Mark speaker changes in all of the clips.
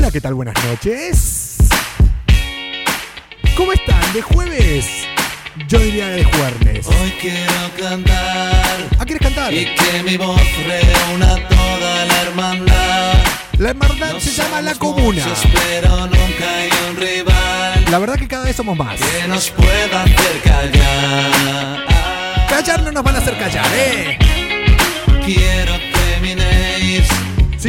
Speaker 1: Hola, ¿qué tal? Buenas noches. ¿Cómo están? ¿De jueves? Yo diría de jueves.
Speaker 2: Hoy quiero cantar
Speaker 1: ¿Ah, quieres cantar?
Speaker 2: y que mi voz reúna toda la hermandad.
Speaker 1: La hermandad
Speaker 2: No
Speaker 1: se llama La Comuna.
Speaker 2: muchos, pero nunca hay un rival
Speaker 1: La verdad que cada vez somos más.
Speaker 2: que nos pueda hacer callar.
Speaker 1: Callar no nos van a hacer callar, ¿eh?
Speaker 2: Quiero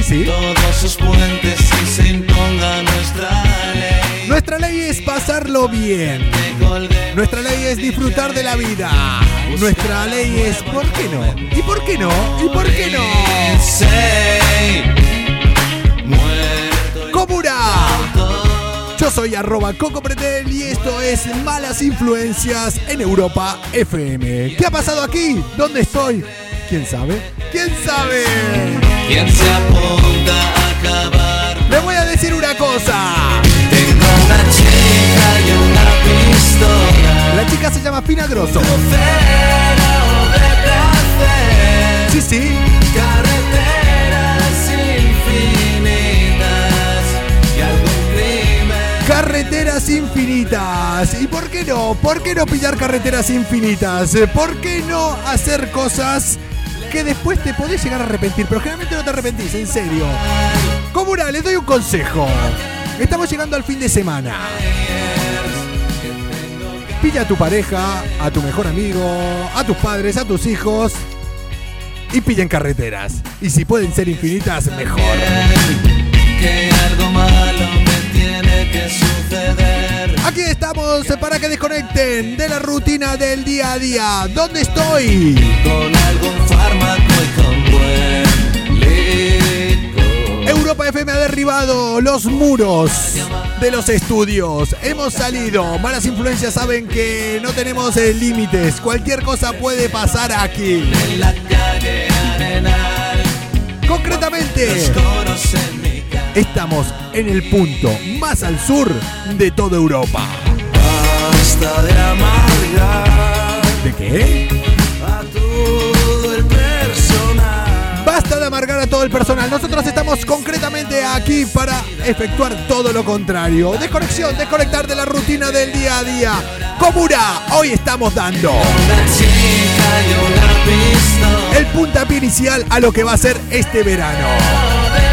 Speaker 1: Sí, sí.
Speaker 2: todos sus puentes y se imponga nuestra ley.
Speaker 1: Nuestra ley es pasarlo bien. Nuestra ley es disfrutar de la vida. Nuestra ley es ¿por qué no? ¿Y por qué no? ¿Y por qué no?
Speaker 2: Todo.
Speaker 1: Yo soy arroba Coco Pretel y esto es Malas Influencias en Europa FM. ¿Qué ha pasado aquí? ¿Dónde estoy? ¿Quién sabe? ¿Quién sabe?
Speaker 2: ¿Quién se apunta a acabar?
Speaker 1: Le voy a decir una cosa.
Speaker 2: Tengo una chica y una pistola.
Speaker 1: La chica se llama Pina Grosso.
Speaker 2: De.
Speaker 1: Sí, sí.
Speaker 2: Carreteras infinitas y algún crimen.
Speaker 1: Carreteras infinitas. ¿Y por qué no? ¿Por qué no pillar carreteras infinitas? ¿Por qué no hacer cosas que después te podés llegar a arrepentir? Pero generalmente no te arrepentís, en serio. Comuna, les doy un consejo. Estamos llegando al fin de semana. Pilla a tu pareja, a tu mejor amigo, a tus padres, a tus hijos y pillen carreteras. Y si pueden ser infinitas, mejor.
Speaker 2: Que algo malo me tiene que suceder.
Speaker 1: Aquí estamos para que desconecten de la rutina del día a día. ¿Dónde estoy?
Speaker 2: Con algún fármaco y con buen licor.
Speaker 1: Europa FM ha derribado los muros de los estudios. Hemos salido. Malas influencias saben que no tenemos eh, límites. Cualquier cosa puede pasar aquí.
Speaker 2: En la calle Arenal.
Speaker 1: Concretamente. Estamos en el punto más al sur de toda Europa.
Speaker 2: Basta de amargar
Speaker 1: ¿De qué?
Speaker 2: a todo el personal.
Speaker 1: Basta de amargar a todo el personal. Nosotros estamos concretamente aquí para efectuar todo lo contrario. Desconexión, desconectar de la rutina del día a día. Comuna, hoy estamos dando el puntapié inicial a lo que va a ser este verano.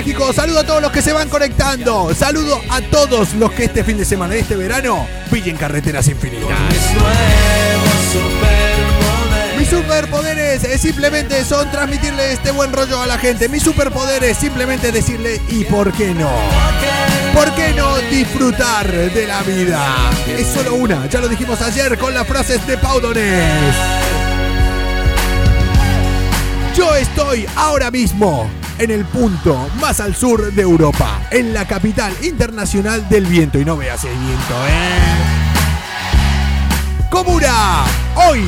Speaker 1: México, saludos a todos los que se van conectando. Saludo a todos los que este fin de semana, este verano, pillen carreteras infinitas.
Speaker 2: mis superpoderes.
Speaker 1: Simplemente son transmitirle este buen rollo a la gente. Mis superpoderes simplemente decirle ¿y por qué no? ¿Por qué no disfrutar de la vida? Es solo una, ya lo dijimos ayer con las frases de Pau Donés. Yo estoy ahora mismo en el punto más al sur de Europa, en la capital internacional del viento. Y no veas el viento, ¿eh? Comuna, hoy,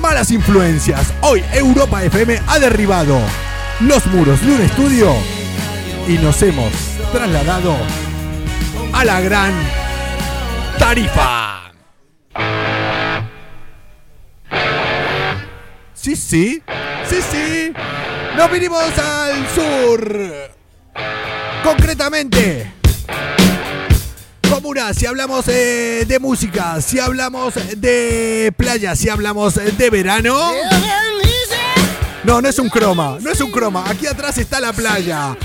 Speaker 1: malas influencias. Hoy Europa FM ha derribado los muros de un estudio y nos hemos trasladado a la gran tarifa. Sí, sí, sí, sí. Nos vinimos sur. Concretamente. Comuna, si hablamos eh, de música, si hablamos de playa, si hablamos de verano. No, no es un croma, no es un croma. Aquí atrás está la playa.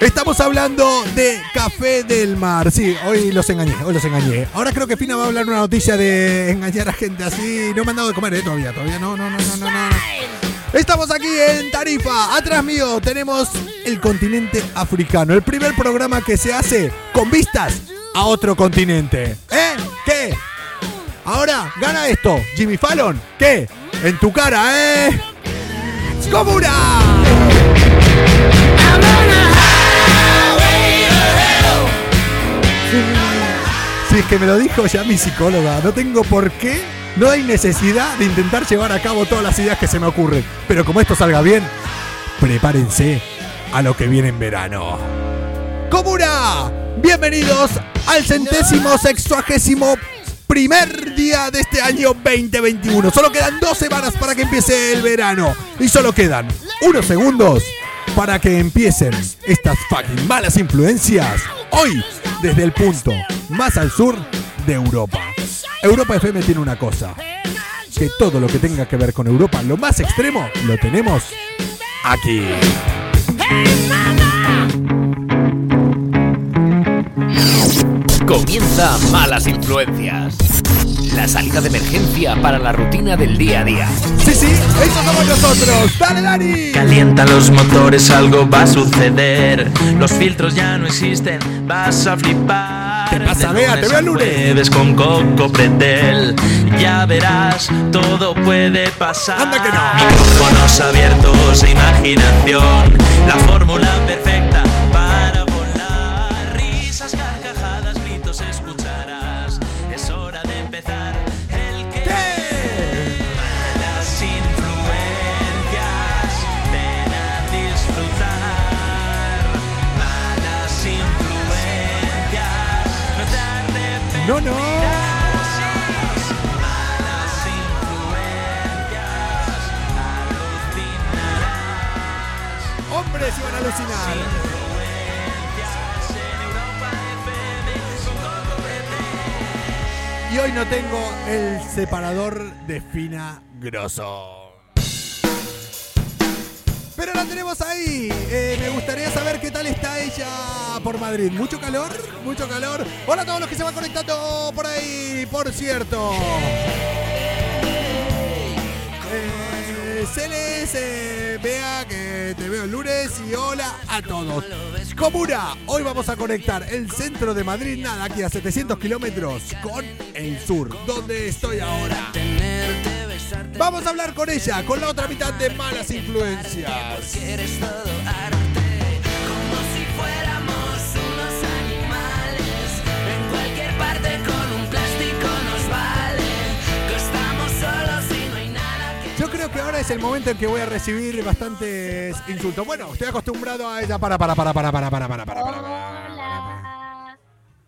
Speaker 1: Estamos hablando de Café del Mar. Sí, hoy los engañé, hoy los engañé. Ahora creo que Fina va a hablar una noticia de engañar a gente así. No me han dado de comer, ¿eh? Todavía, todavía no, no, no, no. no. Estamos aquí en Tarifa. Atrás mío tenemos el continente africano. El primer programa que se hace con vistas a otro continente. ¿Eh? ¿Qué? Ahora gana esto. Jimmy Fallon. ¿Qué? En tu cara, ¿eh? ¡Comuna! Si es que me lo dijo ya mi psicóloga, no tengo por qué, no hay necesidad de intentar llevar a cabo todas las ideas que se me ocurren. Pero como esto salga bien, prepárense a lo que viene en verano. ¡Comuna! Bienvenidos al centésimo sexuagésimo primer día de este año 2021. Solo quedan dos semanas para que empiece el verano. Y solo quedan unos segundos para que empiecen estas fucking malas influencias. Hoy, desde el punto más al sur de Europa. Europa FM tiene una cosa. Que todo lo que tenga que ver con Europa, lo más extremo, lo tenemos aquí.
Speaker 3: Comienza Malas Influencias. La salida de emergencia para la rutina del día a día.
Speaker 1: Sí, sí, eso somos nosotros. ¡Dale, Dani!
Speaker 4: Calienta los motores, algo va a suceder. Los filtros ya no existen, vas a flipar.
Speaker 1: ¿Qué pasa, Bea? Te veo el lunes.
Speaker 4: jueves con Coco Pretel. Ya verás, todo puede pasar.
Speaker 1: Anda que no.
Speaker 4: Micrófonos abiertos e imaginación. La fórmula perfecta No,
Speaker 1: no. Hombres iban a alucinar. Y hoy no tengo el separador de fina grosso. Tenemos ahí. Eh, me gustaría saber qué tal está ella por Madrid. ¿Mucho calor? ¿Mucho calor? Hola a todos los que se van conectando por ahí, por cierto. Eh, Celes, eh, vea que te veo el lunes y hola a todos. Comuna, hoy vamos a conectar el centro de Madrid, nada, aquí a 700 kilómetros, con el sur, donde estoy ahora. Vamos a hablar con ella, con la otra mitad de Malas Influencias. Yo creo que ahora es el momento en que voy a recibir bastantes insultos. Bueno, estoy acostumbrado a ella. Para, para, para, para, para, para, para, para, para, para.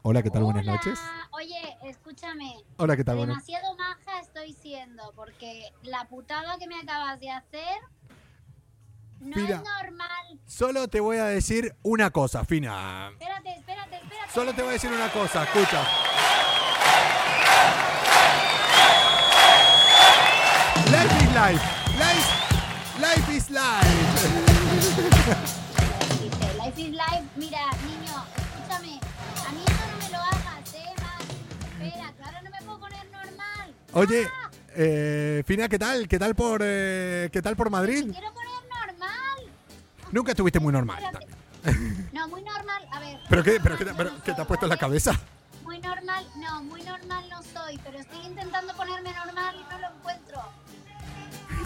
Speaker 5: Hola.
Speaker 1: ¿qué tal? Buenas noches.
Speaker 5: Oye, escúchame.
Speaker 1: Hola, ¿qué tal? Buenas
Speaker 5: Demasiado maja estoy siendo porque la putada que me acabas de hacer no es normal.
Speaker 1: Solo te voy a decir una cosa, Fina.
Speaker 5: Espérate, espérate, espérate.
Speaker 1: Solo te voy a decir una cosa, escucha. Life is life. Life, life is life.
Speaker 5: Life is life. Mira, niño, escúchame. A mí eso no me lo hagas, ¿eh? Más. Espera, ahora no me puedo poner normal.
Speaker 1: Oye,
Speaker 5: Ah,
Speaker 1: eh, Fina, ¿qué tal? ¿Qué tal por, eh, qué tal por Madrid?
Speaker 5: me quiero poner normal.
Speaker 1: Nunca estuviste muy normal.
Speaker 5: Espérate. No, muy normal. A ver.
Speaker 1: ¿Pero qué, pero qué,
Speaker 5: normal
Speaker 1: pero qué te ha
Speaker 5: soy,
Speaker 1: puesto en la cabeza?
Speaker 5: Muy normal, no, muy normal no soy, pero estoy intentando ponerme normal y no lo encuentro.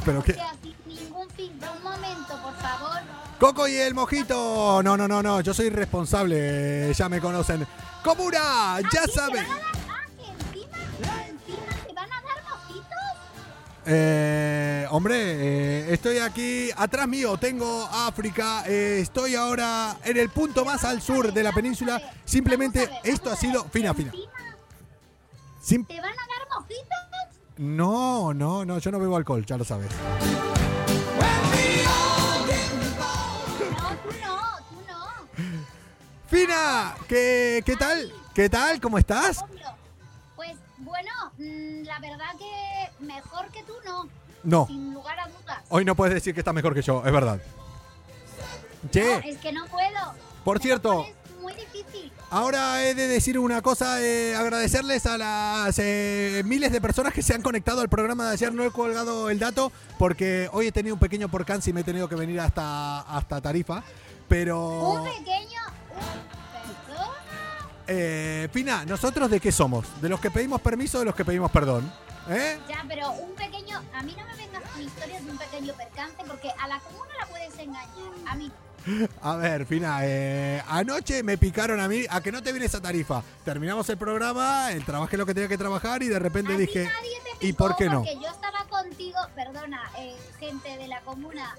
Speaker 1: ¿Pero
Speaker 5: O
Speaker 1: qué?
Speaker 5: sea, sin ningún filtro. Un momento, por favor.
Speaker 1: Coco y el mojito. No, no, no, no. Yo soy responsable. Ya me conocen. Comuna,
Speaker 5: Ah,
Speaker 1: ya
Speaker 5: sí, ¿te
Speaker 1: saben.
Speaker 5: van a dar- que encima, encima te van a dar mojitos.
Speaker 1: Eh, hombre, eh, estoy aquí atrás mío, tengo África, eh, estoy ahora en el punto más al sur de la península. Simplemente esto ha sido fina, fina.
Speaker 5: ¿Te van a dar mojitos?
Speaker 1: no, no, no, yo no bebo alcohol, ya lo sabes.
Speaker 5: No, tú no, tú no.
Speaker 1: Fina, ¿qué, qué tal? ¿Qué tal? ¿Cómo estás?
Speaker 5: Pues bueno, mm, la verdad que mejor que tú no.
Speaker 1: No,
Speaker 5: Sin lugar a dudas.
Speaker 1: hoy no puedes decir que estás mejor que yo, es verdad.
Speaker 5: No,
Speaker 1: Che,
Speaker 5: es que no puedo.
Speaker 1: por cierto. Ahora he de decir una cosa, eh, agradecerles a las eh, miles de personas que se han conectado al programa de ayer. No he colgado el dato porque hoy he tenido un pequeño porcance y me he tenido que venir hasta, hasta Tarifa. Pero,
Speaker 5: Un pequeño.
Speaker 1: eh, Pina, ¿nosotros de qué somos? ¿De los que pedimos permiso o de los que pedimos perdón? ¿Eh?
Speaker 5: Ya, pero un pequeño. A mí no me vengas con historias de un pequeño percance porque a la comuna la puedes engañar. A mí.
Speaker 1: A ver, Pina, eh, anoche me picaron a mí a que no te vienes a Tarifa. Terminamos el programa, eh, trabajé lo que tenía que trabajar y de repente
Speaker 5: a
Speaker 1: dije,
Speaker 5: nadie te
Speaker 1: ¿y por qué no?
Speaker 5: Porque yo estaba contigo. Perdona, eh, gente de la comuna.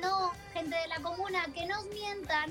Speaker 5: No, gente de la comuna, que nos mientan.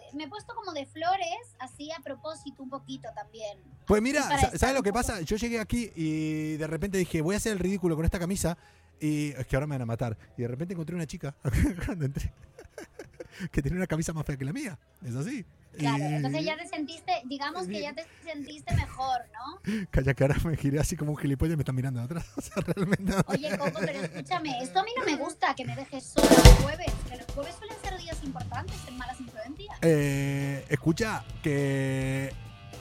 Speaker 5: me he puesto como de flores, así a propósito un poquito también.
Speaker 1: Pues mira, ¿sabes lo que pasa? Yo llegué aquí y de repente dije, voy a hacer el ridículo con esta camisa. Y es que ahora me van a matar. Y de repente encontré una chica cuando entré que tenía una camisa más fea que la mía. Es así.
Speaker 5: Claro,
Speaker 1: Y-
Speaker 5: entonces ya te sentiste, digamos que ya te sentiste mejor, ¿no?
Speaker 1: Calla que ahora me giré así como un gilipollas y me están mirando de atrás. O sea, realmente. no-
Speaker 5: Oye, Coco, pero escúchame, esto a mí no me gusta que me dejes solo los jueves, que los jueves suelen ser días importantes en malas influencias.
Speaker 1: Eh, escucha, que.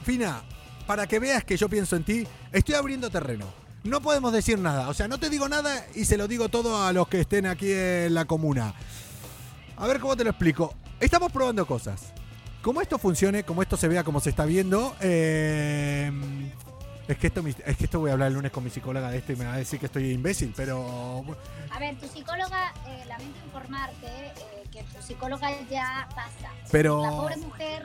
Speaker 1: Fina, para que veas que yo pienso en ti, estoy abriendo terreno. No podemos decir nada. O sea, no te digo nada y se lo digo todo a los que estén aquí en la comuna. A ver cómo te lo explico. Estamos probando cosas. Como esto funcione, como esto se vea, como se está viendo. eh, es, que esto, es que esto voy a hablar el lunes con mi psicóloga de esto y me va a decir que estoy imbécil, pero.
Speaker 5: A ver, tu psicóloga, eh, lamento informarte eh, que tu psicóloga ya pasa.
Speaker 1: Pero-
Speaker 5: La pobre mujer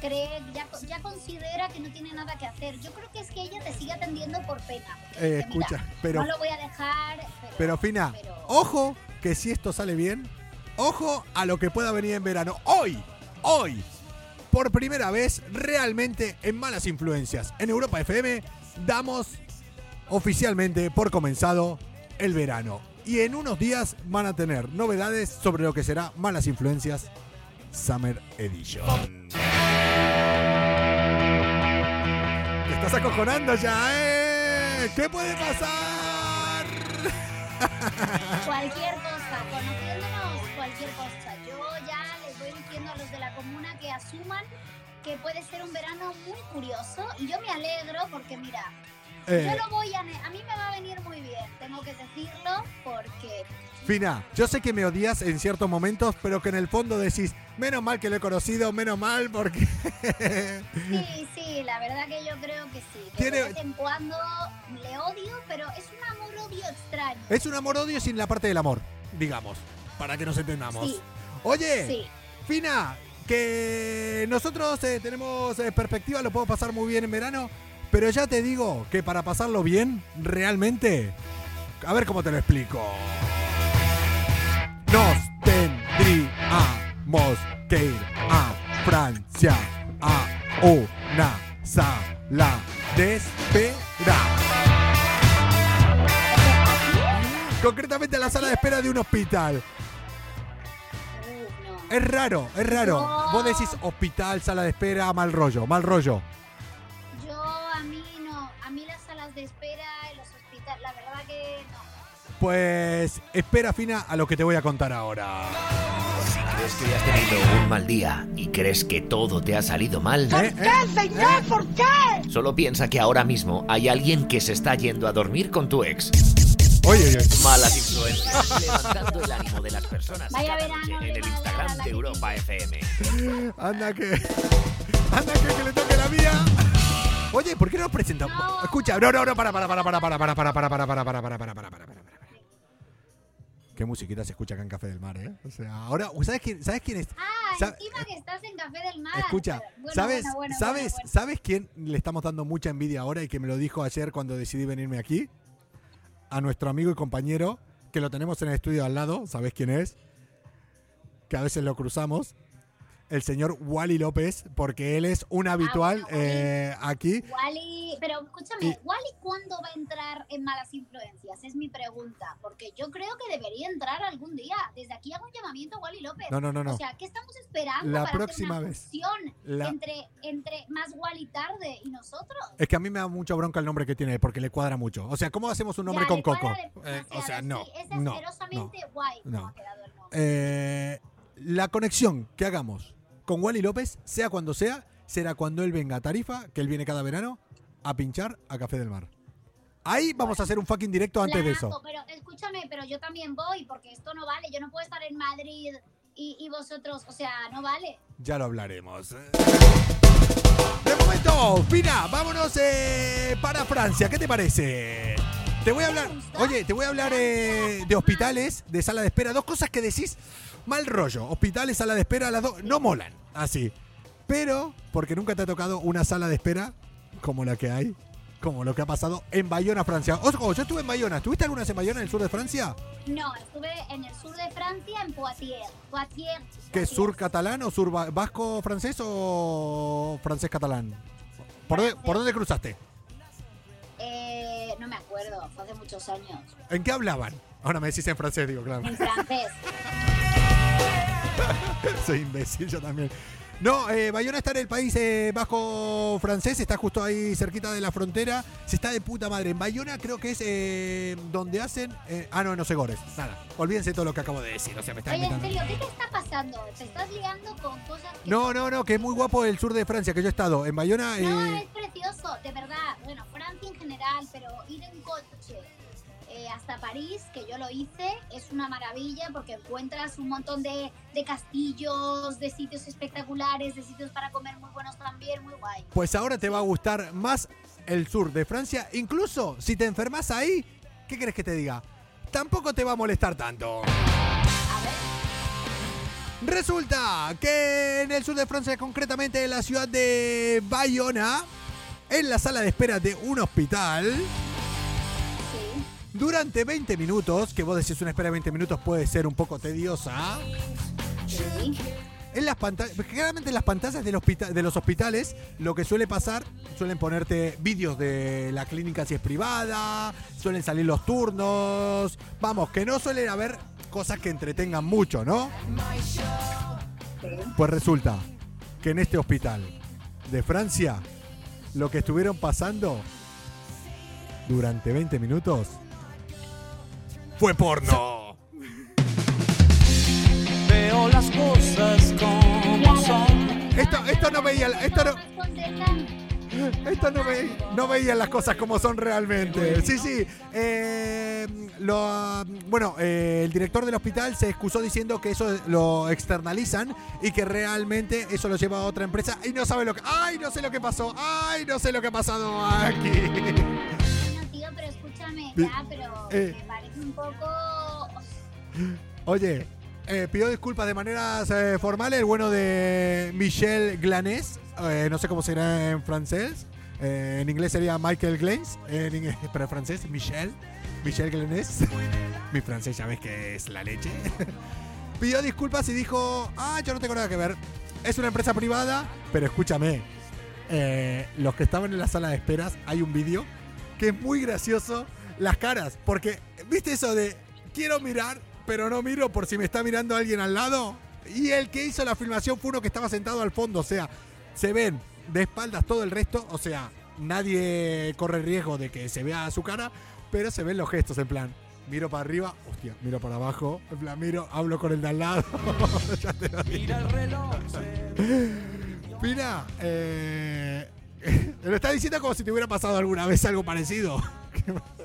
Speaker 5: cree, ya, ya considera que no tiene nada que hacer. Yo creo que es que ella te sigue atendiendo por pena.
Speaker 1: Eh,
Speaker 5: dice, "Mira,
Speaker 1: escucha, pero-
Speaker 5: No lo voy a dejar. Pero,
Speaker 1: Pero Fina,
Speaker 5: pero-
Speaker 1: ojo que si esto sale bien, ojo a lo que pueda venir en verano. Hoy, hoy, por primera vez, realmente en Malas Influencias, en Europa FM, damos oficialmente por comenzado el verano. Y en unos días van a tener novedades sobre lo que será Malas Influencias Summer Edition. Te estás acojonando ya, ¿eh? ¿Qué puede pasar?
Speaker 5: Cualquier cosa, conociéndonos, cualquier cosa. Yo diciendo a los de la comuna que asuman que puede ser un verano muy curioso y yo me alegro porque mira,
Speaker 1: Eh,
Speaker 5: yo lo voy a... A mí me va a venir muy bien, tengo que decirlo porque...
Speaker 1: Fina, yo sé que me odias en ciertos momentos, pero que en el fondo decís, menos mal que lo he conocido, menos mal porque...
Speaker 5: Sí, sí, la verdad que yo creo que sí. Que
Speaker 1: Tiene-
Speaker 5: de vez en cuando le odio, pero es un amor-odio extraño.
Speaker 1: es un amor-odio sin la parte del amor, digamos, para que nos entendamos.
Speaker 5: Sí,
Speaker 1: Oye,
Speaker 5: sí.
Speaker 1: Fina, que nosotros eh, tenemos eh, perspectiva, lo puedo pasar muy bien en verano, pero ya te digo que para pasarlo bien, realmente, a ver cómo te lo explico. Nos tendríamos que ir a Francia a una sala de espera. Concretamente a la sala de espera de un hospital. Es raro, es raro.
Speaker 5: No.
Speaker 1: Vos decís hospital, sala de espera, mal rollo, mal rollo.
Speaker 5: Yo a mí no, a mí las salas de espera los hospitales, la verdad que no.
Speaker 1: Pues espera fina a lo que te voy a contar ahora.
Speaker 3: Si crees que has tenido un mal día y crees que todo te ha salido mal,
Speaker 1: ¿Eh? ¿Eh?
Speaker 5: señor? ¿Por qué?
Speaker 3: solo piensa que ahora mismo hay alguien que se está yendo a dormir con tu ex.
Speaker 1: Oye, oye, oye.
Speaker 3: Malas influencias, levantando el ánimo de las personas
Speaker 5: Vaya
Speaker 3: cada
Speaker 5: verano
Speaker 3: noche en el Instagram de Europa FM.
Speaker 1: Anda que. Anda que, que le toque la mía. Oye, ¿por qué no nos presentamos?
Speaker 5: No.
Speaker 1: Escucha, no, no, no, para, para, para, para, para, para, para, para, para, para, para, para, para, para, para, para, para. Qué musiquita se escucha acá en Café del Mar, ¿eh? O sea, ahora, ¿sabes quién, ¿sabes quién es?
Speaker 5: Ah,
Speaker 1: Sa-
Speaker 5: encima que estás en Café del Mar.
Speaker 1: Escucha,
Speaker 5: bueno,
Speaker 1: ¿sabes,
Speaker 5: bueno, bueno,
Speaker 1: ¿sabes,
Speaker 5: bueno, bueno.
Speaker 1: ¿sabes quién le estamos dando mucha envidia ahora y que me lo dijo ayer cuando decidí venirme aquí? A nuestro amigo y compañero, que lo tenemos en el estudio al lado, ¿sabes quién es? Que a veces lo cruzamos. El señor Wally López, porque él es un habitual
Speaker 5: Ah, bueno, Wally.
Speaker 1: eh, aquí.
Speaker 5: Wally, pero escúchame,
Speaker 1: Y-
Speaker 5: ¿Wally cuándo va a entrar en malas influencias? Es mi pregunta, porque yo creo que debería entrar algún día. Desde aquí hago un llamamiento a Wally López.
Speaker 1: No, no, no, no.
Speaker 5: O sea, ¿qué estamos esperando
Speaker 1: La
Speaker 5: para
Speaker 1: próxima
Speaker 5: hacer una
Speaker 1: vez. La-
Speaker 5: entre, entre más Wally tarde y nosotros?
Speaker 1: Es que a mí me da mucha bronca el nombre que tiene porque le cuadra mucho. O sea, ¿cómo hacemos un nombre
Speaker 5: Ya,
Speaker 1: con Coco? Eh, o sea, no.
Speaker 5: es
Speaker 1: no,
Speaker 5: asquerosamente
Speaker 1: no.
Speaker 5: guay
Speaker 1: no.
Speaker 5: ha quedado el nombre.
Speaker 1: Eh, la conexión que hagamos con Wally López, sea cuando sea, será cuando él venga a Tarifa, que él viene cada verano, a pinchar a Café del Mar. Ahí vamos a hacer un fucking directo antes de eso.
Speaker 5: Pero escúchame, pero yo también voy, porque esto no vale. Yo no puedo estar en Madrid y, y vosotros, o sea, no vale.
Speaker 1: Ya lo hablaremos. De De momento, Pina, vámonos eh, para Francia. ¿Qué te parece? Te voy a hablar, oye, te voy a hablar eh, de hospitales, de sala de espera. Dos cosas que decís mal rollo. Hospitales, sala de espera, las dos no molan. Así. Pero, porque nunca te ha tocado una sala de espera como la que hay, como lo que ha pasado en Bayona, Francia. Ojo, yo estuve en Bayona. ¿Estuviste alguna vez en Bayona, en el sur de Francia?
Speaker 5: No, estuve en el sur de Francia, en Poitiers. Poitiers.
Speaker 1: ¿Qué sur catalán o sur va- vasco francés o francés catalán? ¿Por dónde, por dónde cruzaste?
Speaker 5: Eh, no me acuerdo, fue hace muchos años.
Speaker 1: ¿En qué hablaban? Ahora me decís en francés, digo, claro.
Speaker 5: En francés.
Speaker 1: Soy imbécil, yo también. No, eh, Bayona está en el país eh, vasco francés, está justo ahí cerquita de la frontera. Se está de puta madre. En Bayona creo que es eh, donde hacen. eh, ah, no, no sé Gores. Nada, olvídense todo lo que acabo de decir. O sea, me están
Speaker 5: Oye, en serio, ¿qué te está pasando? ¿Te estás liando con cosas que...
Speaker 1: No, no, no, que es muy guapo el sur de Francia, que yo he estado. En Bayona.
Speaker 5: No,
Speaker 1: eh,
Speaker 5: es precioso, de verdad. Bueno, Francia en general, pero ir en coche eh, hasta París, que yo lo hice, es una maravilla porque encuentras un montón de, de castillos, de sitios espectaculares, de sitios para comer muy buenos también, muy guay.
Speaker 1: Pues ahora te va a gustar más el sur de Francia. Incluso si te enfermas ahí, ¿qué crees que te diga? Tampoco te va a molestar tanto.
Speaker 5: A ver,
Speaker 1: Resulta que en el sur de Francia, concretamente en la ciudad de Bayona, en la sala de espera de un hospital. Durante 20 minutos, que vos decís una espera de 20 minutos puede ser un poco tediosa,
Speaker 5: Sí.
Speaker 1: en las pantallas, generalmente en las pantallas del hospita- de los hospitales, lo que suele pasar, suelen ponerte vídeos de la clínica si es privada, suelen salir los turnos, vamos, que no suelen haber cosas que entretengan mucho, ¿no? Pues resulta que en este hospital de Francia, lo que estuvieron pasando durante 20 minutos fue porno.
Speaker 2: Veo las cosas como son.
Speaker 1: Esto, esto no veía, esto no, esto no, ve- no veían las cosas como son realmente. Sí, sí. eh, lo, bueno, eh, el director del hospital se excusó diciendo que eso lo externalizan y que realmente eso lo lleva a otra empresa y no sabe lo que. ¡Ay, no sé lo que pasó! ¡Ay, no sé lo que ha pasado aquí!
Speaker 5: Escúchame, ya, pero
Speaker 1: eh.
Speaker 5: me parece un poco...
Speaker 1: Oye, eh, pido disculpas de maneras eh, formales. El bueno de Michel Glanés, eh, no sé cómo será en francés. eh, en inglés sería Michael Glanes, en inglés, pero en francés Michel, Michel Glanés. Mi francés ya ves que es la leche. Pidió disculpas y dijo, ah, yo no tengo nada que ver. Es una empresa privada, pero escúchame. los que estaban en la sala de esperas, hay un vídeo que es muy gracioso. Las caras, porque, ¿viste eso de quiero mirar, pero no miro por si me está mirando alguien al lado? Y el que hizo la filmación fue uno que estaba sentado al fondo, o sea, se ven de espaldas todo el resto, o sea, nadie corre riesgo de que se vea su cara, pero se ven los gestos en plan, miro para arriba, hostia, miro para abajo, en plan, miro, hablo con el de al lado. ya te lo digo.
Speaker 2: Mira el reloj.
Speaker 1: Pina, eh, lo está diciendo como si te hubiera pasado alguna vez algo parecido.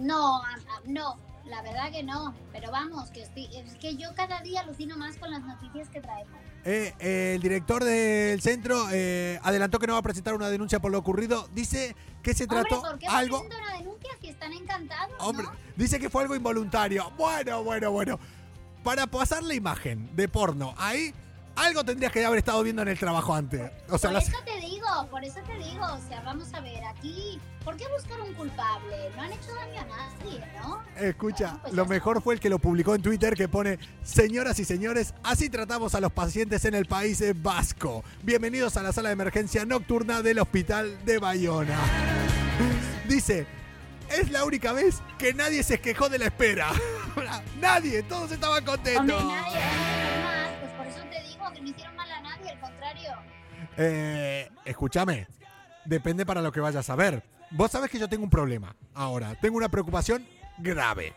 Speaker 5: No, no, la verdad que no. Pero vamos, que estoy, es que yo cada día alucino más con las noticias que traemos.
Speaker 1: Eh, eh, el director del centro eh, adelantó que no va a presentar una denuncia por lo ocurrido. Dice que se
Speaker 5: Hombre,
Speaker 1: trató
Speaker 5: ¿por qué
Speaker 1: algo.
Speaker 5: una denuncia si están encantados?
Speaker 1: Hombre,
Speaker 5: ¿no?
Speaker 1: dice que fue algo involuntario. Bueno, bueno, bueno. Para pasar la imagen de porno, ahí algo tendrías que haber estado viendo en el trabajo antes. O sea,
Speaker 5: por
Speaker 1: las-
Speaker 5: eso te por eso te digo, o sea, vamos a ver, aquí, ¿por qué buscar un culpable? No han hecho daño a nadie, ¿no?
Speaker 1: Escucha,
Speaker 5: Bueno, pues
Speaker 1: lo mejor fue el que lo publicó en Twitter que pone, señoras y señores, así tratamos a los pacientes en el país vasco. Bienvenidos a la sala de emergencia nocturna del hospital de Bayona. Dice, es la única vez que nadie se quejó de la espera. nadie, todos estaban contentos.
Speaker 5: Hombre, nadie, hombre, más, pues por eso te digo que no hicieron
Speaker 1: Eh, escúchame, depende para lo que vayas a ver. Vos sabés que yo tengo un problema ahora, tengo una preocupación grave.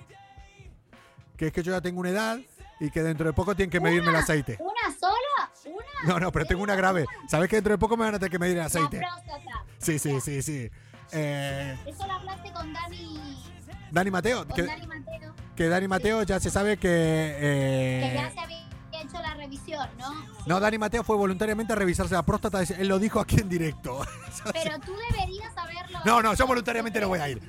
Speaker 1: Que es que yo ya tengo una edad y que dentro de poco tienen que medirme el aceite.
Speaker 5: ¿Una sola? ¿Una?
Speaker 1: No, no, pero tengo una grave. ¿Sabés que dentro de poco me van a tener que medir el aceite?
Speaker 5: La próstata.
Speaker 1: Sí, sí, sí, sí. Eh,
Speaker 5: Eso lo hablaste con Dani,
Speaker 1: Dani Mateo,
Speaker 5: con
Speaker 1: que,
Speaker 5: Dani Mateo,
Speaker 1: que Dani Mateo ya se sabe que...
Speaker 5: que
Speaker 1: eh,
Speaker 5: ya se había hecho la revisión, ¿no?
Speaker 1: No, Dani Mateo fue voluntariamente a revisarse la próstata. Él lo dijo aquí en directo.
Speaker 5: Pero tú deberías saberlo.
Speaker 1: No, no, yo voluntariamente no voy a ir.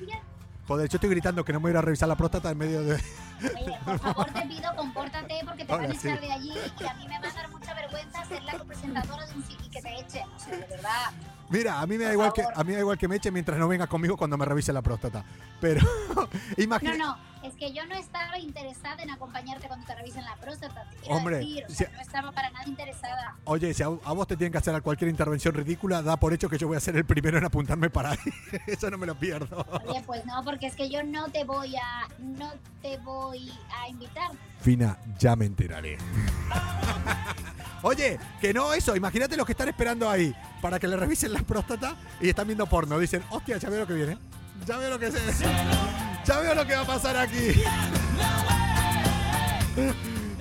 Speaker 1: Joder, yo estoy gritando que no me voy a ir a revisar la próstata en medio de.
Speaker 5: Oye, por favor te pido, compórtate porque te
Speaker 1: Ahora
Speaker 5: van a echar
Speaker 1: sí.
Speaker 5: de allí y a mí me va a dar mucha vergüenza ser la copresentadora de un y que te echen. O sea, de verdad.
Speaker 1: Mira, a mí me da igual que a mí me da igual que me eche mientras no venga conmigo cuando me revise la próstata. Pero
Speaker 5: No,
Speaker 1: imagina.
Speaker 5: no, es que yo no estaba interesada en acompañarte cuando te revisen la próstata. Te
Speaker 1: Hombre,
Speaker 5: decir, o
Speaker 1: si-
Speaker 5: sea, no estaba para nada interesada.
Speaker 1: Oye, si a, a vos te tienen que hacer cualquier intervención ridícula, da por hecho que yo voy a ser el primero en apuntarme para ahí. Eso no me lo pierdo.
Speaker 5: Oye, pues no, porque es que yo no te voy a, no te voy a invitar.
Speaker 1: Fina, ya me enteraré. Oye, que no eso, imagínate los que están esperando ahí para que le revisen la próstata y están viendo porno. Dicen, hostia, ya veo lo que viene. Ya veo lo que se. Ya veo lo que va a pasar aquí.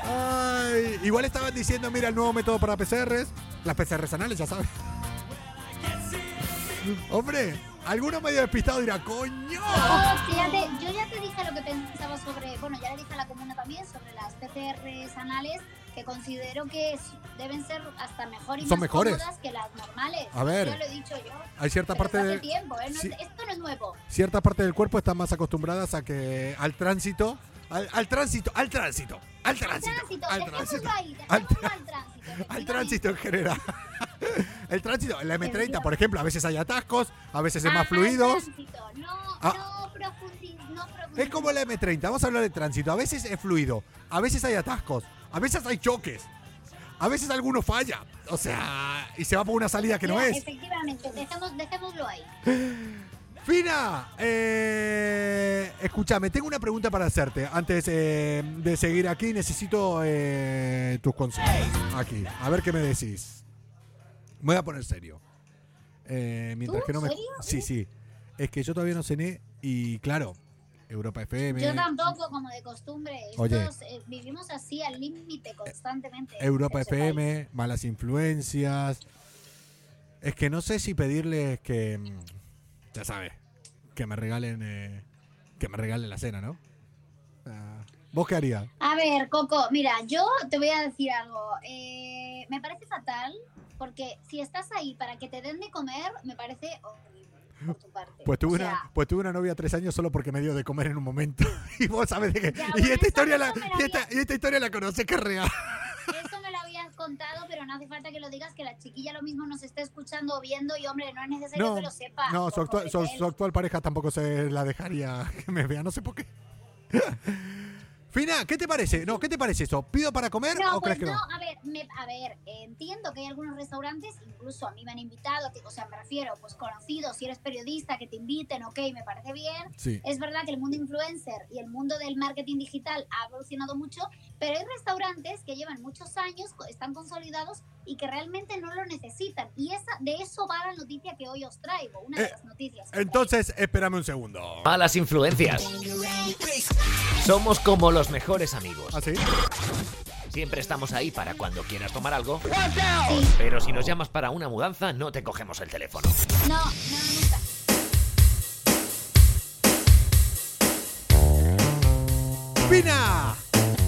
Speaker 1: Ay, igual estaban diciendo, mira, el nuevo método para PCRs. Las PCRs anales, ya sabes. Hombre, alguno medio despistado dirá, coño.
Speaker 5: Te- yo ya te dije lo que pensaba sobre, bueno, ya le dije a la comuna también sobre las PCRs anales, que considero que deben ser hasta mejor y
Speaker 1: Son
Speaker 5: más
Speaker 1: mejores.
Speaker 5: que las normales.
Speaker 1: A ver.
Speaker 5: Ya lo he dicho yo.
Speaker 1: Hay cierta parte
Speaker 5: hace
Speaker 1: de.
Speaker 5: tiempo, ¿eh? No esto no es nuevo.
Speaker 1: cierta parte del cuerpo están más acostumbradas a que al tránsito, al, al tránsito, al tránsito, al tránsito,
Speaker 5: Tránsito,
Speaker 1: al tránsito, al,
Speaker 5: dejémoslo al tránsito.
Speaker 1: Al tránsito en general. El tránsito, en la M30, por ejemplo, a veces hay atascos, a veces es más
Speaker 5: No,
Speaker 1: Ah.
Speaker 5: no.
Speaker 1: Es como la M30, vamos a hablar de tránsito. A veces es fluido, a veces hay atascos, a veces hay choques, a veces alguno falla. O sea, y se va por una salida que no es.
Speaker 5: Efectivamente, dejémoslo ahí.
Speaker 1: Fina, eh, escúchame, tengo una pregunta para hacerte. Antes eh, de seguir aquí, necesito eh, tus consejos. Aquí, a ver qué me decís. Me voy a poner serio. Eh, mientras
Speaker 5: ¿Tú?
Speaker 1: que no me.
Speaker 5: ¿Serio?
Speaker 1: Sí, sí. Es que yo todavía no cené y claro, Europa FM.
Speaker 5: Yo tampoco, como de costumbre.
Speaker 1: Oye.
Speaker 5: Estos, eh, vivimos así al límite constantemente.
Speaker 1: Europa
Speaker 5: este país.
Speaker 1: FM, malas influencias. Es que no sé si pedirles que. Ya sabes, que me regalen. eh, que me regalen la cena, ¿no? Ah, ¿Vos qué harías?
Speaker 5: A ver, Coco, mira, yo te voy a decir algo. Eh, me parece fatal porque si estás ahí para que te den de comer, me parece horrible por tu parte.
Speaker 1: Pues tuve,
Speaker 5: O sea,
Speaker 1: una, pues tuve una novia tres años solo porque me dio de comer en un momento. y vos sabés de qué.
Speaker 5: Ya,
Speaker 1: y,
Speaker 5: bueno,
Speaker 1: esta historia la, y, esta, y historia la conocés que es real.
Speaker 5: Eso contado, pero no hace falta que lo digas, que la chiquilla lo mismo nos está escuchando o viendo y, hombre, no es necesario
Speaker 1: No,
Speaker 5: que lo sepa.
Speaker 1: no, su actual, su actual pareja tampoco se la dejaría que me vea, no sé por qué. Fina, ¿qué te parece? No, ¿qué te parece eso? ¿Pido para comer
Speaker 5: No,
Speaker 1: o
Speaker 5: pues
Speaker 1: crees que no?
Speaker 5: no, a ver, me- a ver, eh, entiendo que hay algunos restaurantes, incluso a mí me han invitado, o sea, me refiero, pues conocidos, si eres periodista, que te inviten, ok, me parece bien.
Speaker 1: Sí.
Speaker 5: Es verdad que el mundo influencer y el mundo del marketing digital ha evolucionado mucho, pero hay restaurantes que llevan muchos años, están consolidados y que realmente no lo necesitan. Y esa, de eso va la noticia que hoy os traigo, una de
Speaker 1: Eh,
Speaker 5: las noticias.
Speaker 1: Entonces, espérame un segundo.
Speaker 3: Malas influencias. Somos como los mejores amigos.
Speaker 1: ¿Ah, sí?
Speaker 3: Siempre estamos ahí para cuando quieras tomar algo. Pero si nos llamas para una mudanza, no te cogemos el teléfono.
Speaker 5: no, no, nunca.
Speaker 1: Fina,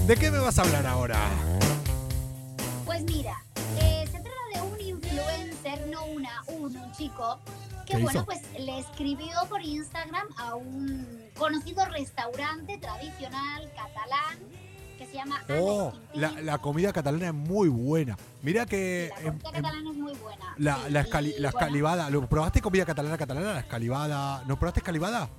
Speaker 1: ¿de qué me vas a hablar ahora?
Speaker 5: Pues mira, eh, se trata de un influencer, no una, un, un chico, que
Speaker 1: ¿Qué
Speaker 5: bueno,
Speaker 1: hizo?
Speaker 5: pues le escribió por Instagram a un conocido restaurante tradicional catalán que se llama
Speaker 1: Oh, la, la comida catalana es muy buena. Mira que
Speaker 5: La comida catalana es muy buena.
Speaker 1: la,
Speaker 5: sí,
Speaker 1: la, escali- la
Speaker 5: bueno,
Speaker 1: escalivada, ¿lo probaste comida catalana catalana? La escalivada, ¿no probaste escalivada?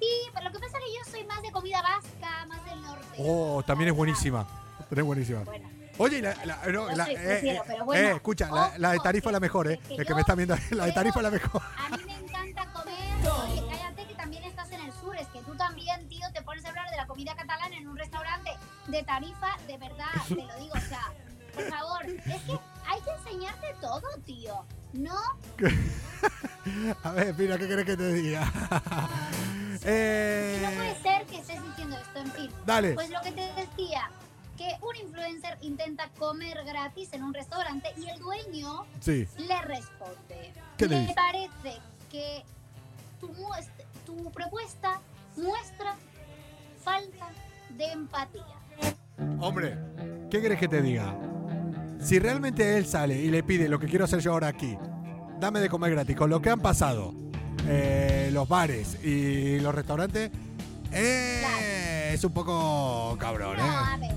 Speaker 5: Sí, pero lo que pasa es que yo soy más de comida vasca, más del norte.
Speaker 1: Oh, también es buenísima. También es buenísima.
Speaker 5: Bueno,
Speaker 1: Oye, la, la- no, la- eh, eh,
Speaker 5: pero bueno.
Speaker 1: eh, escucha, la, la de
Speaker 5: Ojo,
Speaker 1: tarifa es la mejor, ¿eh? El que me está viendo, la de tarifa es la mejor.
Speaker 5: a mí me encanta comer. Oye, cállate que también estás en el sur. Es que tú también, tío, te pones a hablar de la comida catalana en un restaurante de tarifa, de verdad, te lo digo. O sea, por favor, es que hay que enseñarte todo, tío. No,
Speaker 1: A ver, mira, ¿qué querés que te diga?
Speaker 5: no
Speaker 1: eh,
Speaker 5: puede ser que estés diciendo esto, en fin.
Speaker 1: dale.
Speaker 5: Pues lo que te decía, que un influencer intenta comer gratis en un restaurante y el dueño
Speaker 1: Sí.
Speaker 5: le responde.
Speaker 1: ¿Qué le
Speaker 5: parece que tu, tu propuesta muestra falta de empatía.
Speaker 1: Hombre, ¿qué querés que te diga? si realmente él sale y le pide lo que quiero hacer yo ahora aquí, dame de comer gratis, con lo que han pasado eh, los bares y los restaurantes, eh, es un poco cabrón,
Speaker 5: No,
Speaker 1: ¿eh?
Speaker 5: a ver,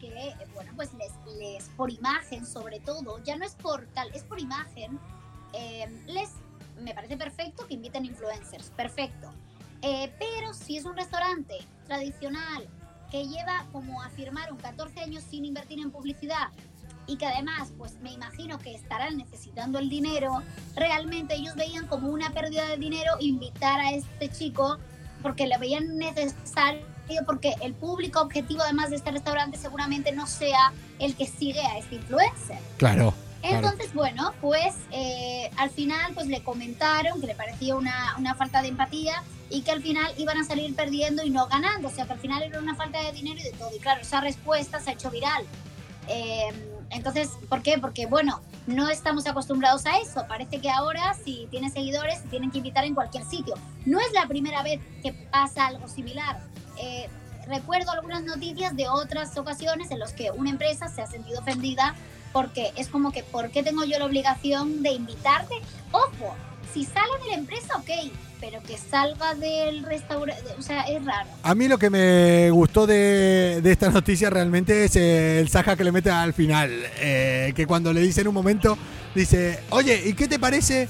Speaker 5: que, eh, bueno, pues les, les por imagen sobre todo, ya no es por tal, es por imagen, eh, les, me parece perfecto que inviten influencers, perfecto. Eh, pero si es un restaurante tradicional que lleva, como afirmaron, 14 años sin invertir en publicidad y que además, pues me imagino que estarán necesitando el dinero, realmente ellos veían como una pérdida de dinero invitar a este chico porque lo veían necesario, porque el público objetivo además de este restaurante seguramente no sea el que sigue a este influencer.
Speaker 1: Claro. claro.
Speaker 5: Entonces, bueno, pues eh, al final pues le comentaron que le parecía una, una falta de empatía y que al final iban a salir perdiendo y no ganando, o sea que al final era una falta de dinero y de todo. Y claro, esa respuesta se ha hecho viral. Eh, entonces, ¿por qué? Porque, bueno, no estamos acostumbrados a eso. Parece que ahora, si tienes seguidores, tienen que invitar en cualquier sitio. No es la primera vez que pasa algo similar. Eh, recuerdo algunas noticias de otras ocasiones en las que una empresa se ha sentido ofendida porque es como que, ¿por qué tengo yo la obligación de invitarte? Ojo, si sale de la empresa, ok, pero que salga del restaurante, o sea, es raro.
Speaker 1: A mí lo que me gustó de, de esta noticia realmente es eh, el saja que le mete al final. eh, que cuando le dice en un momento, dice, oye, ¿y qué te parece?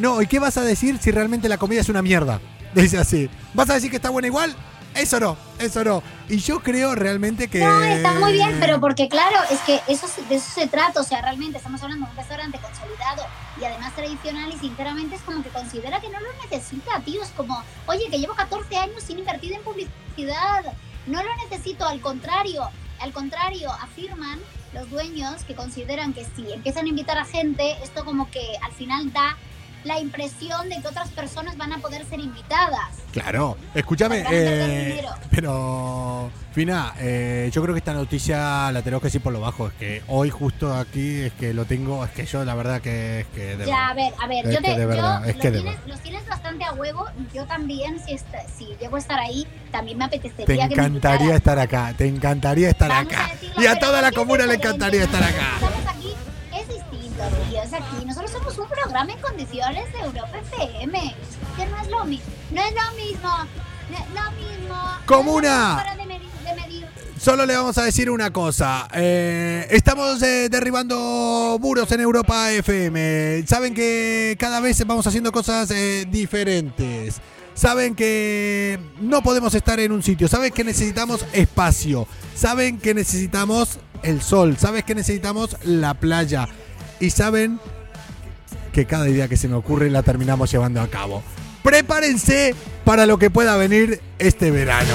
Speaker 1: No, ¿y qué vas a decir si realmente la comida es una mierda? Dice así. ¿Vas a decir que está buena igual? Eso no, eso no. Y yo creo realmente que...
Speaker 5: No, está muy bien, pero porque claro, es que eso, de eso se trata, o sea, realmente estamos hablando de un restaurante consolidado y además tradicional y sinceramente es como que considera que no lo necesita, tío, es como, oye, que llevo 14 años sin invertir en publicidad, no lo necesito, al contrario, al contrario, afirman los dueños que consideran que si empiezan a invitar a gente, esto como que al final da la impresión de que otras personas van a poder ser invitadas.
Speaker 1: Claro, escúchame, eh, pero Fina, eh, yo creo que esta noticia la tenemos que decir por lo bajo. Es que hoy justo aquí es que lo tengo, es que yo la verdad que es que... de
Speaker 5: Ya, a ver, a ver,
Speaker 1: Es
Speaker 5: yo
Speaker 1: que
Speaker 5: te,
Speaker 1: de verdad,
Speaker 5: yo-
Speaker 1: es
Speaker 5: lo
Speaker 1: que de
Speaker 5: tienes,
Speaker 1: verdad.
Speaker 5: los tienes bastante a huevo. Yo también, si, esta- si llego a estar ahí, también me apetecería
Speaker 1: Te
Speaker 5: que me
Speaker 1: encantaría estar acá, te encantaría estar
Speaker 5: Vamos
Speaker 1: acá.
Speaker 5: decirlo,
Speaker 1: Y a toda la comuna le encantaría estar acá.
Speaker 5: Estamos aquí, aquí. Nosotros somos un programa en condiciones de Europa FM. Que no es lo mismo, no es lo mismo, no es lo mismo.
Speaker 1: Comuna.
Speaker 5: No.
Speaker 1: Solo le vamos a decir una cosa. eh, estamos eh, derribando muros en Europa FM. Saben que cada vez vamos haciendo cosas eh, diferentes. Saben que no podemos estar en un sitio. Saben que necesitamos espacio. Saben que necesitamos el sol. Saben que necesitamos la playa. Y saben que cada idea que se me ocurre la terminamos llevando a cabo. Prepárense para lo que pueda venir este verano.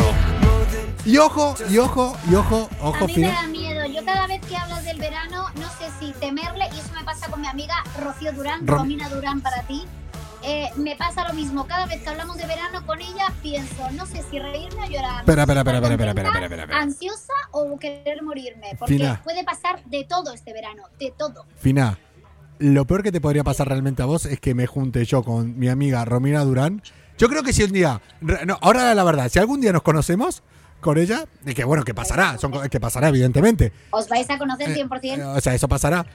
Speaker 1: Y ojo, y ojo, y ojo,
Speaker 5: A
Speaker 1: ojo,
Speaker 5: mí me da miedo. Yo cada vez que hablas del verano, no sé si temerle, y eso me pasa con mi amiga Rocío Durán,
Speaker 1: Rom-
Speaker 5: Romina Durán para ti. Eh, me pasa lo mismo. Cada vez que hablamos de verano con ella, pienso, no sé si reírme o llorar.
Speaker 1: Espera, espera, espera, espera, espera, espera.
Speaker 5: Ansiosa o querer morirme. Porque
Speaker 1: Fina.
Speaker 5: puede pasar de todo este verano, de todo.
Speaker 1: Fina, lo peor que te podría pasar realmente a vos es que me junte yo con mi amiga Romina Durán. Yo creo que si un día, no, ahora la verdad, si algún día nos conocemos con ella, y que bueno, que pasará, son, que pasará evidentemente.
Speaker 5: Os vais a conocer
Speaker 1: Eh,
Speaker 5: 100%.
Speaker 1: eh, o sea, eso pasará.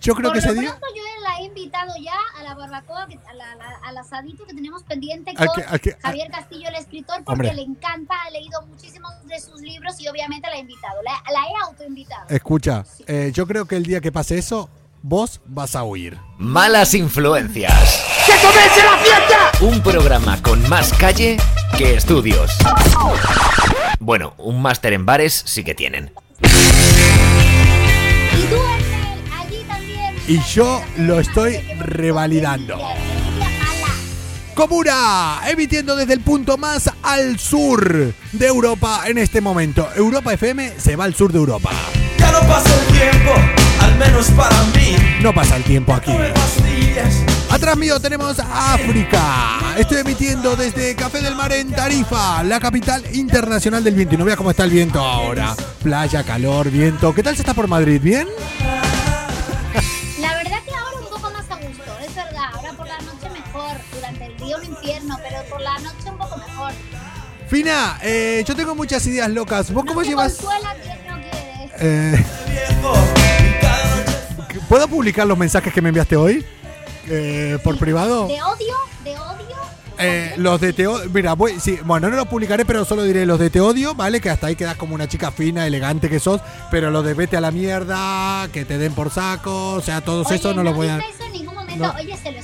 Speaker 1: Yo creo
Speaker 5: Por
Speaker 1: que ese
Speaker 5: lo
Speaker 1: día...
Speaker 5: pronto yo la he invitado ya a la barbacoa, a la- la- al asadito que tenemos pendiente con
Speaker 1: que-
Speaker 5: Javier Castillo, el escritor, porque
Speaker 1: Hombre.
Speaker 5: le encanta, ha leído muchísimos de sus libros y obviamente la he invitado, la, la he autoinvitado.
Speaker 1: Escucha, eh, yo creo que el día que pase eso, vos vas a huir.
Speaker 3: Malas influencias. ¡Que comience la fiesta! Un programa con más calle que estudios. Bueno, un máster en bares sí que tienen.
Speaker 5: Y
Speaker 1: yo lo estoy revalidando. Comuna, emitiendo desde el punto más al sur de Europa en este momento. Europa FM se va al sur de Europa.
Speaker 2: Ya no pasa el tiempo, al menos para mí.
Speaker 1: No pasa el tiempo aquí. Atrás mío tenemos África. Estoy emitiendo desde Café del Mar en Tarifa, la capital internacional del viento. Y no veas cómo está el viento ahora. Playa, calor, viento. ¿Qué tal se está por Madrid? ¿Bien?
Speaker 5: durante el día un infierno, pero por la noche un poco mejor.
Speaker 1: Fina, eh, yo tengo muchas ideas locas. ¿Vos
Speaker 5: No
Speaker 1: cómo
Speaker 5: se
Speaker 1: llevas?
Speaker 5: consuela quien no quiere.
Speaker 1: Eh, ¿Puedo publicar los mensajes que me enviaste hoy? Eh, ¿Por privado?
Speaker 5: De odio, de odio.
Speaker 1: Eh, los de Te Odio, mira, voy, sí, bueno, no los publicaré, pero solo diré los de Te Odio, ¿vale? Que hasta ahí quedas como una chica fina, elegante que sos, pero los de Vete a la mierda, que te den por saco, o sea, todos
Speaker 5: Oye,
Speaker 1: esos no, los voy a...
Speaker 5: eso en ningún momento.
Speaker 1: no.
Speaker 5: Oye, se lo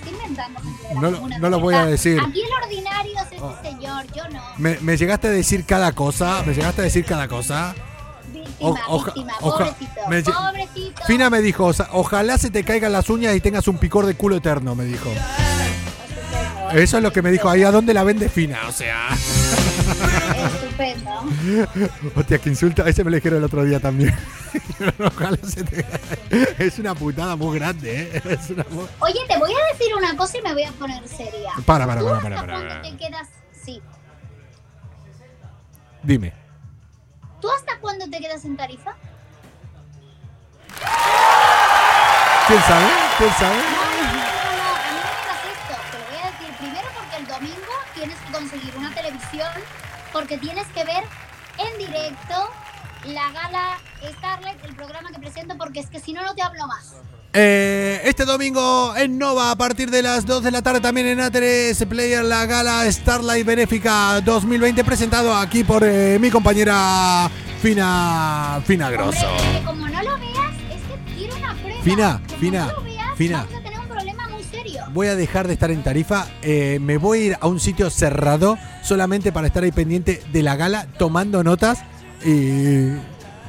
Speaker 1: No lo- no lo voy a decir.
Speaker 5: Aquí el ordinario es este señor, yo no.
Speaker 1: Me, me llegaste a decir cada cosa, me llegaste a decir cada cosa.
Speaker 5: Víctima,
Speaker 1: O- oja-
Speaker 5: víctima,
Speaker 1: oja-
Speaker 5: pobrecito,
Speaker 1: me
Speaker 5: pobrecito.
Speaker 1: Fina me dijo, ojalá se te caigan las uñas y tengas un picor de culo eterno, me dijo. Eso es lo que me dijo, ahí a dónde la vende Fina, o sea.
Speaker 5: Estupendo.
Speaker 1: Hostia, que insulta, ese me lo dijeron el otro día también. Ojalá se te... Es una putada muy grande, ¿eh? Es una
Speaker 5: Oye, te voy a decir una cosa y me voy a poner seria.
Speaker 1: Para, para,
Speaker 5: ¿Tú
Speaker 1: para,
Speaker 5: hasta
Speaker 1: para, para,
Speaker 5: cuándo
Speaker 1: para.
Speaker 5: te quedas? Sí.
Speaker 1: Dime.
Speaker 5: ¿Tú hasta cuándo te quedas en Tarifa?
Speaker 1: ¿Quién sabe? ¿Quién sabe?
Speaker 5: No, no, no, no, a mí me digas esto. Te lo voy a decir primero porque el domingo tienes que conseguir una televisión porque tienes que ver en directo la gala Starlight, el programa que presento, porque es que si no, no te hablo más.
Speaker 1: Eh, este domingo en Nova, a partir de las 2 de la tarde, también en A3 Player, la gala Starlight Benéfica 2020, presentado aquí por eh, mi compañera Fina, Fina Grosso.
Speaker 5: Hombre, es que como no lo veas, es que quiero una prueba.
Speaker 1: Fina,
Speaker 5: Como
Speaker 1: Fina,
Speaker 5: no lo veas,
Speaker 1: Fina.
Speaker 5: Vamos a tener un problema muy serio.
Speaker 1: Voy a dejar de estar en Tarifa, eh, me voy a ir a un sitio cerrado solamente para estar ahí pendiente de la gala, tomando notas y...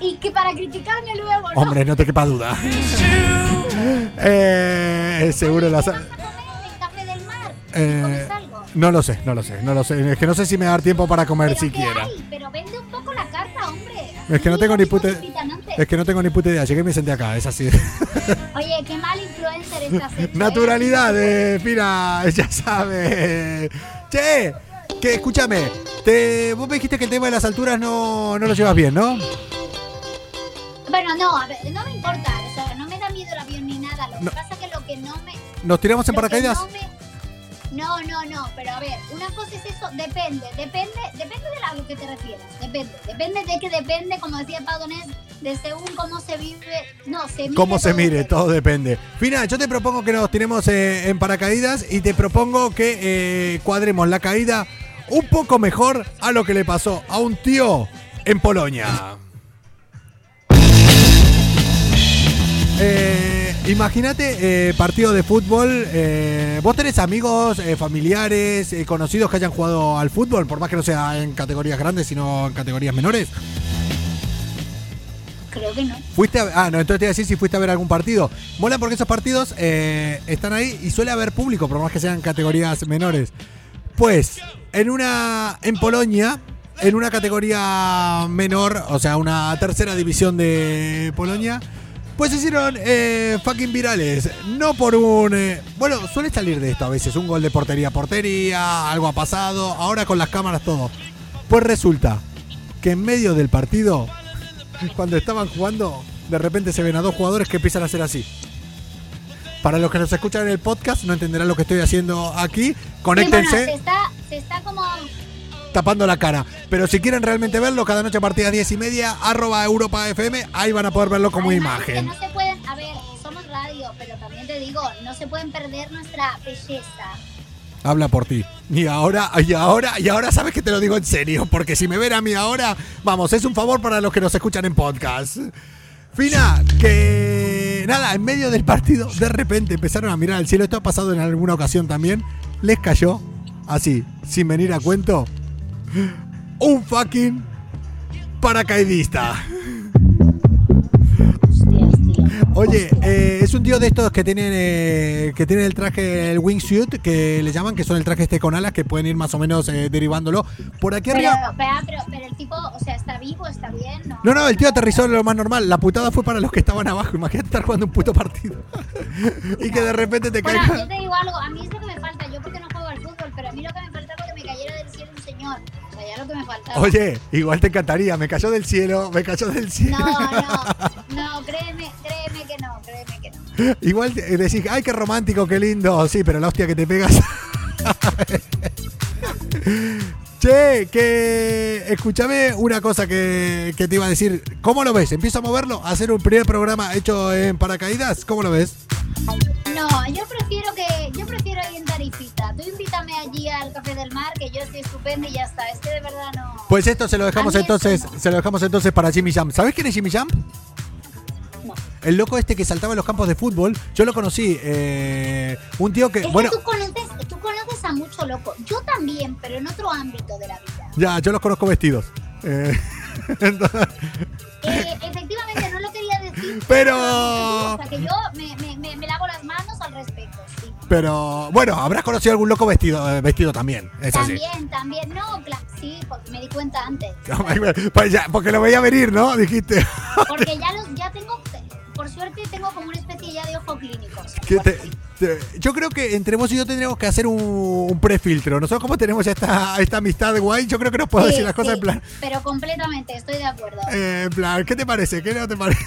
Speaker 5: Y que para criticarme luego, ¿no?
Speaker 1: Hombre, no te quepa duda. eh, seguro la...
Speaker 5: ¿Qué
Speaker 1: sa-
Speaker 5: vas a comer en Café del Mar?
Speaker 1: Eh, no lo sé, no lo sé, no lo sé. Es que no sé si me va a dar tiempo para comer
Speaker 5: ¿Pero
Speaker 1: siquiera.
Speaker 5: hay? Pero vende un poco la carta, hombre.
Speaker 1: Es que no tengo ni puta-. Es que no tengo ni puta idea. Llegué y me senté acá, es así.
Speaker 5: Oye, qué mal influencer estás hecho.
Speaker 1: Naturalidad, eh, mira, ya sabes. Che, que escúchame. Te, vos me dijiste que el tema de las alturas no, no lo llevas bien, ¿no?
Speaker 5: Bueno, no, a ver, no me importa. O sea, no me da miedo el avión ni nada. Lo que pasa es que lo que no me...
Speaker 1: ¿Nos tiramos en paracaídas?
Speaker 5: No, me- no, no, no, pero a ver, una cosa es eso, depende, depende, depende de lo que te refieras, depende, depende de que depende, como decía Padonés, de según cómo se vive, no, se mire
Speaker 1: Cómo se mire,
Speaker 5: depende.
Speaker 1: todo depende. Fina, yo te propongo que nos tiremos eh, en paracaídas y te propongo que eh, cuadremos la caída un poco mejor a lo que le pasó a un tío en Polonia. Eh, Imagínate eh, partido de fútbol. eh, ¿Vos tenés amigos, eh, familiares, eh, conocidos que hayan jugado al fútbol? Por más que no sea en categorías grandes, sino en categorías menores.
Speaker 5: Creo que no.
Speaker 1: ¿Fuiste a, ah, no, entonces te iba a decir si fuiste a ver algún partido. Mola porque esos partidos eh, están ahí y suele haber público, por más que sean categorías menores. Pues, en una. En Polonia, en una categoría menor, o sea, una tercera división de Polonia, pues se hicieron eh, fucking virales. No por un. eh, bueno, suele salir de esto a veces, un gol de portería a portería, algo ha pasado, ahora con las cámaras todo. Pues resulta que en medio del partido cuando estaban jugando, de repente se ven a dos jugadores que empiezan a hacer así. Para los que nos escuchan en el podcast, no entenderán lo que estoy haciendo aquí.
Speaker 5: Sí,
Speaker 1: Conéctense
Speaker 5: bueno, se está, se está como...
Speaker 1: tapando la cara. Pero si quieren realmente verlo, cada noche a partir de las 10 y media, arroba Europa FM, ahí van a poder verlo como
Speaker 5: Además, que
Speaker 1: imagen.
Speaker 5: no se pueden, a ver, somos radio, pero también te digo, no se pueden perder nuestra belleza.
Speaker 1: Habla por ti. Y ahora, y ahora, y ahora sabes que te lo digo en serio, porque si me ven a mí ahora, vamos, es un favor para los que nos escuchan en podcast. Fina, que nada, en medio del partido, de repente empezaron a mirar al cielo. Esto ha pasado en alguna ocasión también. Les cayó, así, sin venir a cuento, un fucking paracaidista. Oye, eh, es un tío de estos que tienen eh, que tienen el traje, el wingsuit, que le llaman, que son el traje este con alas, que pueden ir más o menos eh, derivándolo. Por aquí
Speaker 5: Pero,
Speaker 1: arriba.
Speaker 5: pero, pero, pero el tipo, o sea, está vivo, está bien, ¿no?
Speaker 1: No, no, el tío aterrizó en lo más normal. La putada fue para los que estaban abajo. Imagínate estar jugando un puto partido. y que de repente te
Speaker 5: Bueno,
Speaker 1: caiga.
Speaker 5: yo te digo algo, a mí es lo que ya lo que me faltaba.
Speaker 1: Oye, igual te encantaría. Me cayó del cielo, me cayó del cielo.
Speaker 5: No, no, no, créeme, créeme que no, créeme que no.
Speaker 1: Igual te- decís, ay, qué romántico, qué lindo. Sí, pero la hostia que te pegas. Che, que escúchame una cosa que, que te iba a decir. ¿Cómo lo ves? ¿Empiezo a moverlo? ¿A hacer un primer programa hecho en paracaídas? ¿Cómo lo ves?
Speaker 5: No, yo prefiero que yo al Café del Mar, que yo estoy estupendo y ya está. Es que de verdad no.
Speaker 1: Pues esto se lo dejamos entonces,
Speaker 5: no.
Speaker 1: se lo dejamos entonces para Jimmy Jam. ¿Sabes quién es Jimmy Jam?
Speaker 5: No.
Speaker 1: El loco este que saltaba en los campos de fútbol. Yo lo conocí. eh, un tío que,
Speaker 5: Es
Speaker 1: bueno,
Speaker 5: que tú conoces, tú conoces a mucho loco. Yo también, pero en otro ámbito de la vida.
Speaker 1: ya, yo los conozco vestidos. Eh, entonces-
Speaker 5: Eh, efectivamente, no lo quería decir.
Speaker 1: Pero-
Speaker 5: O sea, que yo me, me- me- me lavo las manos al respecto.
Speaker 1: Pero bueno, habrás conocido algún loco vestido, eh, vestido también. Es así.
Speaker 5: También, también. No, sí, porque me di cuenta antes.
Speaker 1: Pues ya, porque lo veía venir, ¿no? Dijiste.
Speaker 5: Porque ya los ya tengo, por suerte tengo como una especie ya de ojo clínico. o sea,
Speaker 1: Que te-
Speaker 5: bueno,
Speaker 1: te- yo creo que entre vos y yo tendríamos que hacer un, un prefiltro. Nosotros como tenemos ya esta, esta amistad guay, yo creo que nos
Speaker 5: sí,
Speaker 1: decir las cosas en plan,
Speaker 5: Pero completamente, estoy de acuerdo.
Speaker 1: eh, en plan, ¿qué te parece? ¿Qué no te parece?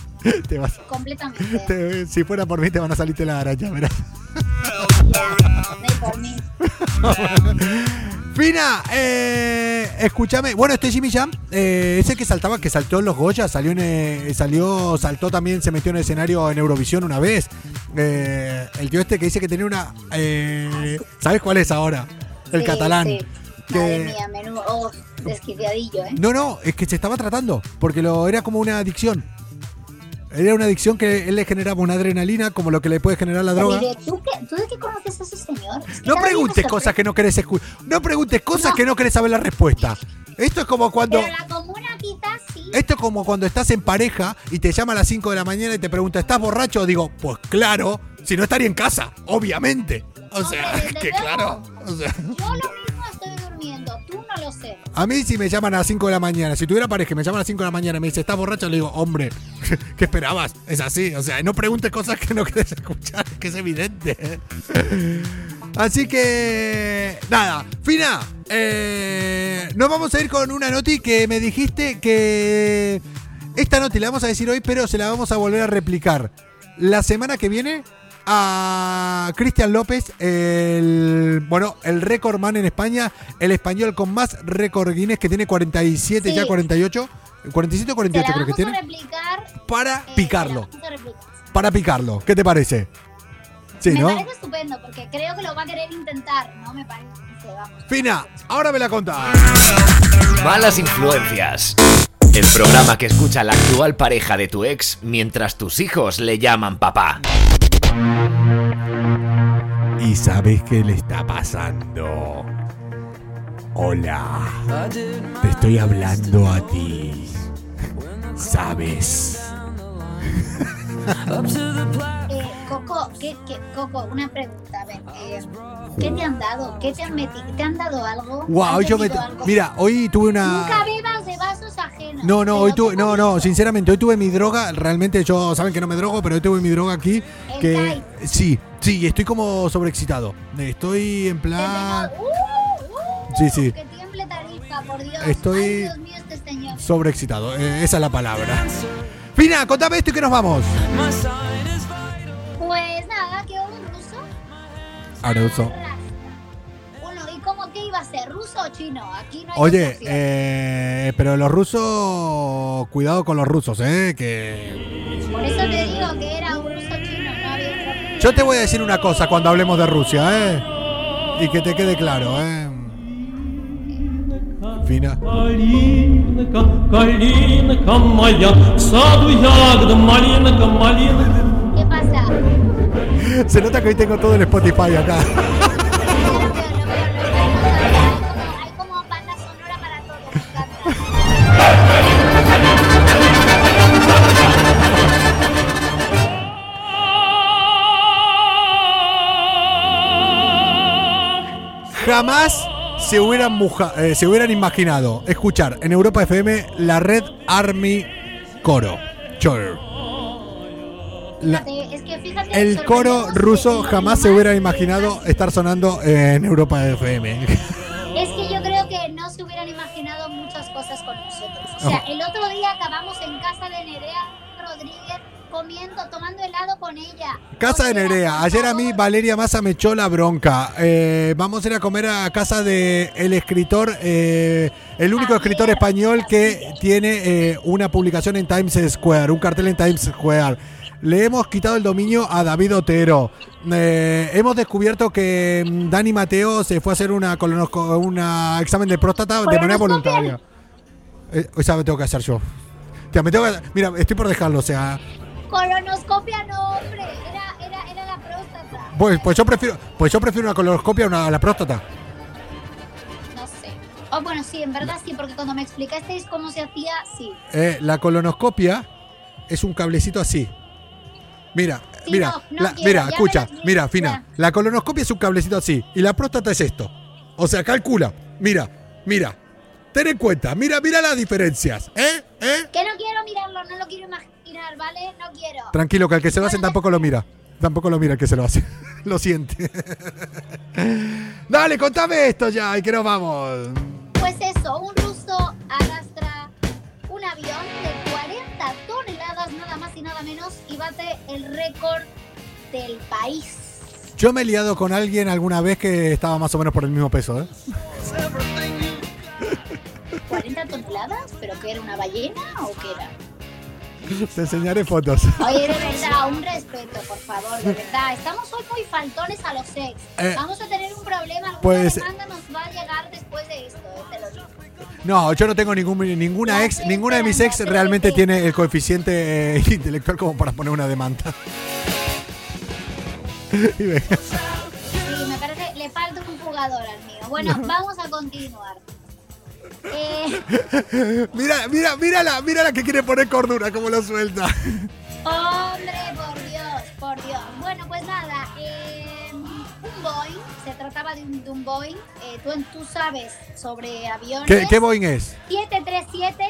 Speaker 1: te vas,
Speaker 5: completamente.
Speaker 1: te- si fuera por mí te van a salir la araña, verás. Fina, eh, escúchame. Bueno, este Jimmy Jam, eh, ese que saltaba, que saltó en los Goya, salió, en, eh, salió, saltó también, se metió en el escenario en Eurovisión una vez. Eh, el tío este que dice que tenía una, eh, ¿sabes cuál es ahora? El
Speaker 5: Sí,
Speaker 1: catalán.
Speaker 5: sí.
Speaker 1: Que-
Speaker 5: Madre mía, menudo oh, desquiciadillo, ¿eh?
Speaker 1: No, no, es que se estaba tratando, porque lo era como una adicción. Era una adicción que él le generaba una adrenalina, como lo que le puede generar la droga.
Speaker 5: ¿tú, qué- ¿Tú de qué conoces a ese señor? Es que
Speaker 1: No preguntes cosas que no querés escuchar. No preguntes cosas
Speaker 5: No.
Speaker 1: que no querés saber la respuesta. Esto es como cuando.
Speaker 5: Pero la comuna quizás sí.
Speaker 1: Esto es como cuando estás en pareja y te llama a las 5 de la mañana y te pregunta, ¿estás borracho? Digo, pues claro, si no estaría en casa, obviamente. O sea, que claro. O sea,
Speaker 5: Yo lo
Speaker 1: a mí si me llaman a las 5 de la mañana, si tuviera pareja me llaman a las 5 de la mañana y me dice, ¿estás borracho? Le digo, hombre, ¿qué esperabas? Es así, o sea, no preguntes cosas que no quieres escuchar, que es evidente. Así que, nada, Fina, eh, nos vamos a ir con una noti que me dijiste que esta noti la vamos a decir hoy, pero se la vamos a volver a replicar la semana que viene a Cristian López, el bueno, el récord man en España, el español con más récord Guinness que tiene 47
Speaker 5: Sí.
Speaker 1: ya 48, 47 o
Speaker 5: Te
Speaker 1: 48
Speaker 5: la
Speaker 1: creo que tiene,
Speaker 5: replicar.
Speaker 1: para
Speaker 5: eh,
Speaker 1: picarlo, para picarlo. ¿Qué te parece? Sí,
Speaker 5: me
Speaker 1: ¿no?
Speaker 5: parece estupendo porque creo que lo va a querer intentar, ¿no? Me parece, vamos.
Speaker 1: Fina, ahora me la contás.
Speaker 3: Malas influencias. El programa que escucha la actual pareja de tu ex mientras tus hijos le llaman papá.
Speaker 1: ¿Y sabes qué le está pasando? Hola, te estoy hablando a ti. ¿Sabes?
Speaker 5: Coco, ¿qué, qué, Coco, una pregunta, a ver. eh, ¿Qué te han dado? ¿Qué te han metido? ¿Te han dado algo?
Speaker 1: Wow,
Speaker 5: ¿Has
Speaker 1: yo me...
Speaker 5: algo?
Speaker 1: Mira, hoy tuve
Speaker 5: Nunca
Speaker 1: una...
Speaker 5: bebas de vasos ajenos.
Speaker 1: No, no, hoy tuve... No, no, sinceramente, hoy tuve mi droga. Realmente yo, saben que no me drogo, pero hoy tuve mi droga aquí.
Speaker 5: El
Speaker 1: Que... Sí, sí, estoy como sobreexcitado. Estoy en plan...
Speaker 5: ¡Uh! ¡Uh!
Speaker 1: Sí, sí.
Speaker 5: Que tiemble tarifa, por Dios.
Speaker 1: Estoy-
Speaker 5: Ay, Dios mío, este señor.
Speaker 1: Sobreexcitado, eh, esa es la palabra. Fina, contame esto y que nos vamos.
Speaker 5: Pues nada, quedó un ruso.
Speaker 1: A
Speaker 5: ruso. Bueno, ¿y cómo que iba a ser? ¿Ruso o chino? Aquí no hay
Speaker 1: Oye, eh, pero los rusos, cuidado con los rusos, ¿eh? Que...
Speaker 5: Por eso te digo que era un ruso chino, no.
Speaker 1: Yo te voy a decir una cosa cuando hablemos de Rusia, ¿eh? Y que te quede claro, ¿eh? Fina.
Speaker 5: ¿Qué pasa?
Speaker 1: Se nota que hoy tengo todo el Spotify acá. Jamás se hubieran, muja- eh, se hubieran imaginado escuchar en Europa FM la red Army Coro. Chor. La- el coro ruso jamás se hubiera imaginado estar sonando en Europa FM.
Speaker 5: Es que yo creo que no se hubieran imaginado muchas cosas con nosotros. O sea, el otro día acabamos en casa de Nerea Rodríguez comiendo, tomando helado con ella.
Speaker 1: Casa de Nerea. Ayer a mí. Valeria Massa me echó la bronca. Eh, vamos a ir a comer a casa de el escritor, eh, el único escritor español que tiene eh, una publicación en Times Square, un cartel en Times Square. Le hemos quitado el dominio a David Otero. Eh, hemos descubierto que mm, Dani Mateo se fue a hacer una una examen de próstata de manera voluntaria. Eh, esa me tengo que hacer yo. Me tengo que- mira, estoy por dejarlo, o sea,
Speaker 5: Colonoscopia no, hombre. Era, era, era la próstata.
Speaker 1: Pues, pues yo prefiero, pues yo prefiero una colonoscopia a, una, a la próstata.
Speaker 5: No sé. Oh, bueno, sí, en verdad sí, porque cuando me explicasteis cómo se hacía, sí.
Speaker 1: Eh, la colonoscopia es un cablecito así. Mira,
Speaker 5: Sí,
Speaker 1: mira,
Speaker 5: no, no
Speaker 1: la-
Speaker 5: quiero,
Speaker 1: mira, escucha,
Speaker 5: lo-
Speaker 1: mira,
Speaker 5: ya.
Speaker 1: fina. La colonoscopia es un cablecito así y la próstata es esto. O sea, calcula. Mira, mira. Ten en cuenta, mira, mira las diferencias, ¿eh? ¿Eh?
Speaker 5: Que no quiero mirarlo, no lo quiero imaginar, ¿vale? No quiero.
Speaker 1: Tranquilo, que al que se lo hacen tampoco lo mira. Tampoco lo mira el que se lo hace. lo siente. Dale, contame esto ya y que nos vamos.
Speaker 5: Pues eso, un menos, y bate el récord del país.
Speaker 1: Yo me he liado con alguien alguna vez que estaba más o menos por el mismo peso, ¿eh?
Speaker 5: ¿40 toneladas? ¿Pero qué era una ballena o qué era?
Speaker 1: Te enseñaré fotos.
Speaker 5: Oye, de verdad, un respeto, por favor, de verdad. Estamos hoy muy faltones a los ex.
Speaker 1: Eh,
Speaker 5: Vamos a tener un problema. Alguna
Speaker 1: pues-
Speaker 5: demanda nos va a llegar después de esto, eh, te lo digo.
Speaker 1: No, yo no tengo ningún, ninguna ex, ninguna de mis ex realmente tiene el coeficiente eh, intelectual como para poner una demanda. Y venga.
Speaker 5: Sí, me parece, le falta un jugador al mío. Bueno, vamos a continuar. Eh,
Speaker 1: Mira, mira, mírala, mírala que quiere poner cordura, como lo suelta.
Speaker 5: hombre, por Dios, por Dios. Bueno, pues nada, eh, un Boeing, se trataba de un, de un Boeing. eh, tú, tú sabes sobre aviones.
Speaker 1: ¿Qué, qué Boeing es?
Speaker 5: 737,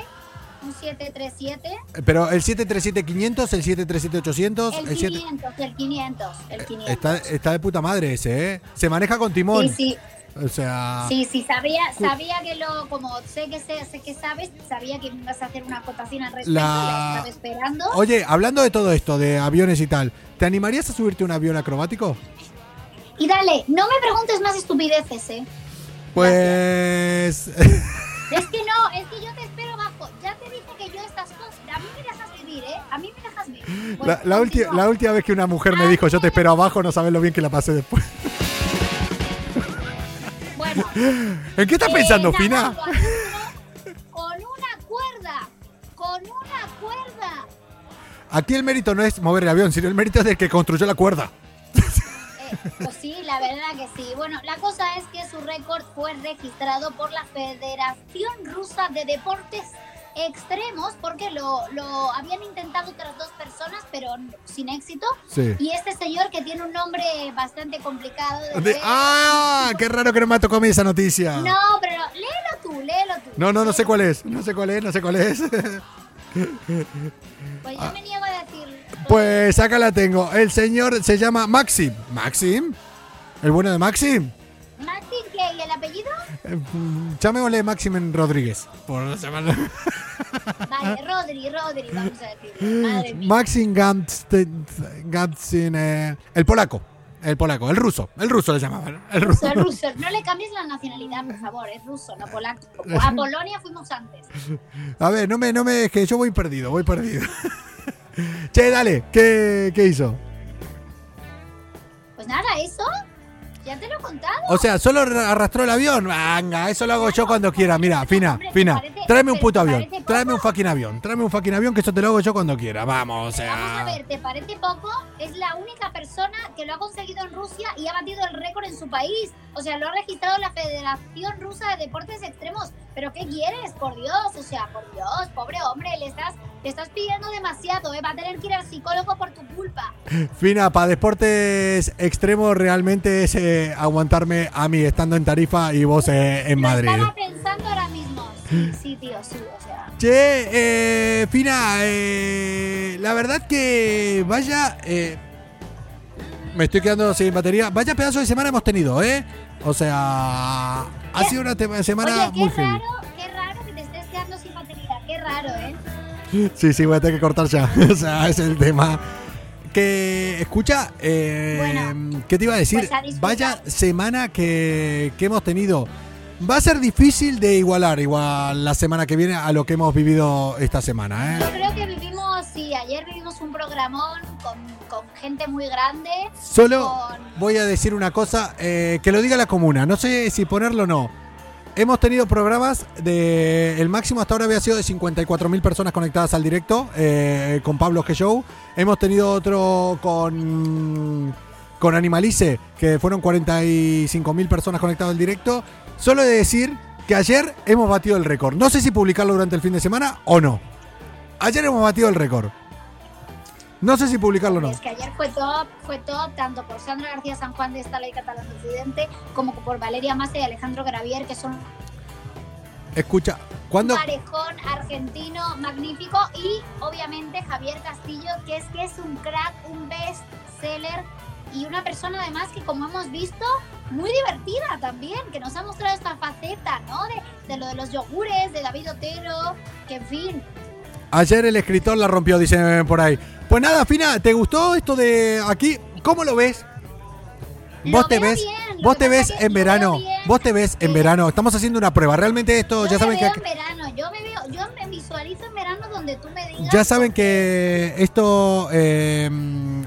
Speaker 5: un 737.
Speaker 1: Pero el 737-500, el 737-800,
Speaker 5: El
Speaker 1: el 7...
Speaker 5: 500, el 500, el 500.
Speaker 1: Está, está de puta madre ese, ¿eh? Se maneja con timón.
Speaker 5: Sí, sí,
Speaker 1: O sea...
Speaker 5: sí, sí, sabía, sabía que lo, como sé que sé, sé que sabes, sabía que ibas a hacer una acotación al respecto,
Speaker 1: La-
Speaker 5: estaba esperando.
Speaker 1: Oye, hablando de todo esto, de aviones y tal, ¿te animarías a subirte un avión acrobático?
Speaker 5: Y dale, no me preguntes más estupideces, eh.
Speaker 1: Pues...
Speaker 5: Es que no, es que yo te espero abajo. Ya te dije que yo estas cosas, a mí me dejas vivir, eh. A mí me dejas vivir. Bueno,
Speaker 1: La, la,
Speaker 5: continúa.
Speaker 1: la última vez que una mujer me dijo yo te espero abajo, no sabes lo bien que la pasé después.
Speaker 5: Bueno,
Speaker 1: ¿En qué estás
Speaker 5: eh,
Speaker 1: pensando,
Speaker 5: nada,
Speaker 1: Fina?
Speaker 5: Con una cuerda, con una cuerda.
Speaker 1: Aquí el mérito no es mover el avión, sino el mérito es del que construyó la cuerda.
Speaker 5: Pues sí, la verdad que sí. Bueno, la cosa es que su récord fue registrado por la Federación Rusa de Deportes Extremos porque lo, lo habían intentado otras dos personas, pero sin éxito.
Speaker 1: Sí.
Speaker 5: Y este señor que tiene un nombre bastante complicado de
Speaker 1: De-
Speaker 5: ver-
Speaker 1: ¡Ah! ¡Qué raro que no me tocó a mí esa noticia!
Speaker 5: No, pero léelo tú, léelo tú.
Speaker 1: No, no, no sé cuál es. No sé cuál es, no sé cuál es.
Speaker 5: Pues yo me niego a decirlo.
Speaker 1: Pues acá la tengo. El señor se llama Maxim. ¿Maxim? ¿El bueno de Maxim?
Speaker 5: ¿Martín qué? ¿Y el apellido?
Speaker 1: Eh, Llamémosle Maxim Rodríguez. Por llamarlo.
Speaker 5: Vale, Rodri, Rodri, vamos a decirlo. Madre mía.
Speaker 1: Maxim Gamsten, eh, el polaco. El polaco, el ruso. El ruso le llamaban. El ruso.
Speaker 5: Ruso, ruso. No le cambies la nacionalidad, por favor. Es ruso, no polaco. A Polonia fuimos antes.
Speaker 1: A ver, no me, no me, es que yo voy perdido, voy perdido. che, dale, ¿qué, qué hizo?
Speaker 5: Pues nada, eso. Ya te lo he contado.
Speaker 1: O sea, solo arrastró el avión. Venga, eso lo hago yo cuando quiera. Mira, Fina,
Speaker 5: Hombre,
Speaker 1: Fina,
Speaker 5: parece-
Speaker 1: tráeme un puto
Speaker 5: ¿te
Speaker 1: avión.
Speaker 5: parece
Speaker 1: Tráeme un fucking avión. Tráeme un fucking avión que eso te lo hago yo cuando quiera. Vamos, o
Speaker 5: Vamos a
Speaker 1: sea.
Speaker 5: ver, ¿te parece poco? Es la única persona que lo ha conseguido en Rusia y ha batido el récord en su país. O sea, lo ha registrado la Federación Rusa de Deportes Extremos. ¿Pero qué quieres? Por Dios, o sea, por Dios, pobre hombre, le estás, le estás pidiendo demasiado, ¿eh? Va a tener que ir al psicólogo por tu culpa.
Speaker 1: Fina, para deportes extremos realmente es eh, aguantarme a mí estando en Tarifa y vos eh, en
Speaker 5: Lo
Speaker 1: Madrid.
Speaker 5: estaba pensando ahora mismo. Sí, sí, tío, sí, o sea.
Speaker 1: Che, eh, Fina, eh, la verdad que vaya... eh, me estoy quedando sin batería. Vaya pedazo de semana hemos tenido, ¿eh? O sea, ha sido una semana
Speaker 5: Oye, qué
Speaker 1: muy
Speaker 5: raro, qué raro que te estés quedando sin batería, qué raro, ¿eh?
Speaker 1: Sí, sí, voy a tener que cortar ya. o sea, es el tema. Que, escucha, eh,
Speaker 5: Bueno,
Speaker 1: ¿qué te iba a decir?
Speaker 5: pues a.
Speaker 1: Vaya semana que, que hemos tenido. Va a ser difícil de igualar igual la semana que viene a lo que hemos vivido esta semana,
Speaker 5: Yo
Speaker 1: ¿eh?
Speaker 5: creo que vivimos, sí, ayer vivimos un programón con, con gente muy grande.
Speaker 1: Solo
Speaker 5: con-
Speaker 1: voy a decir una cosa, eh, que lo diga la comuna, no sé si ponerlo o no. Hemos tenido programas de. El máximo hasta ahora había sido de 54.000 personas conectadas al directo eh, con Pablo G. Show. Hemos tenido otro con. Con Animalice, que fueron 45.000 personas conectadas al directo. Solo he de decir que ayer hemos batido el récord. No sé si publicarlo durante el fin de semana o no. Ayer hemos batido el récord. No sé si publicarlo o no.
Speaker 5: Es que ayer fue top, fue top tanto por Sandra García San Juan de esta ley catalán Occidente como por Valeria Massa y Alejandro Gravier, que son
Speaker 1: Escucha, ¿cuándo?
Speaker 5: parejón argentino magnífico y obviamente Javier Castillo, que es que es un crack, un best seller y una persona además que como hemos visto, muy divertida también, que nos ha mostrado esta faceta, ¿no? De, de lo de los yogures, de David Otero, que en fin,
Speaker 1: Ayer el escritor la rompió, dicen por ahí. Pues nada, Fina, ¿te gustó esto de aquí? ¿Cómo lo ves?
Speaker 5: Lo
Speaker 1: Vos te ves,
Speaker 5: bien,
Speaker 1: vos te ves en verano, vos te ves en verano. Estamos haciendo una prueba. Realmente esto,
Speaker 5: yo
Speaker 1: ya saben que
Speaker 5: en verano, yo me veo, yo me visualizo en verano donde tú me digas.
Speaker 1: ya saben que esto eh,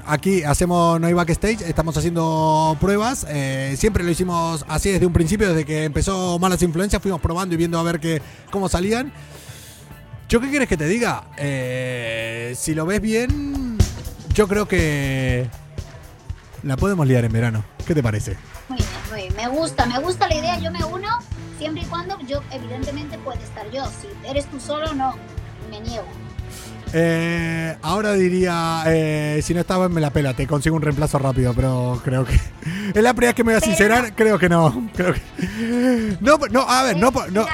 Speaker 1: aquí hacemos no hay backstage, estamos haciendo pruebas. eh, siempre lo hicimos así desde un principio, desde que empezó malas influencias, fuimos probando y viendo a ver qué, cómo salían. ¿Yo qué quieres que te diga? Eh, si lo ves bien, yo creo que la podemos liar en verano. ¿Qué te parece?
Speaker 5: Muy bien, muy bien. Me gusta, me gusta la idea. Yo me uno siempre y cuando yo, evidentemente, puede estar yo. Si eres tú solo, no. Me niego.
Speaker 1: Eh, ahora diría, eh, si no estaba me la pela, te consigo un reemplazo rápido, pero creo que... Es la primera vez que me voy a sincerar, creo que no. Creo que... No, no, a ver, no, por- no,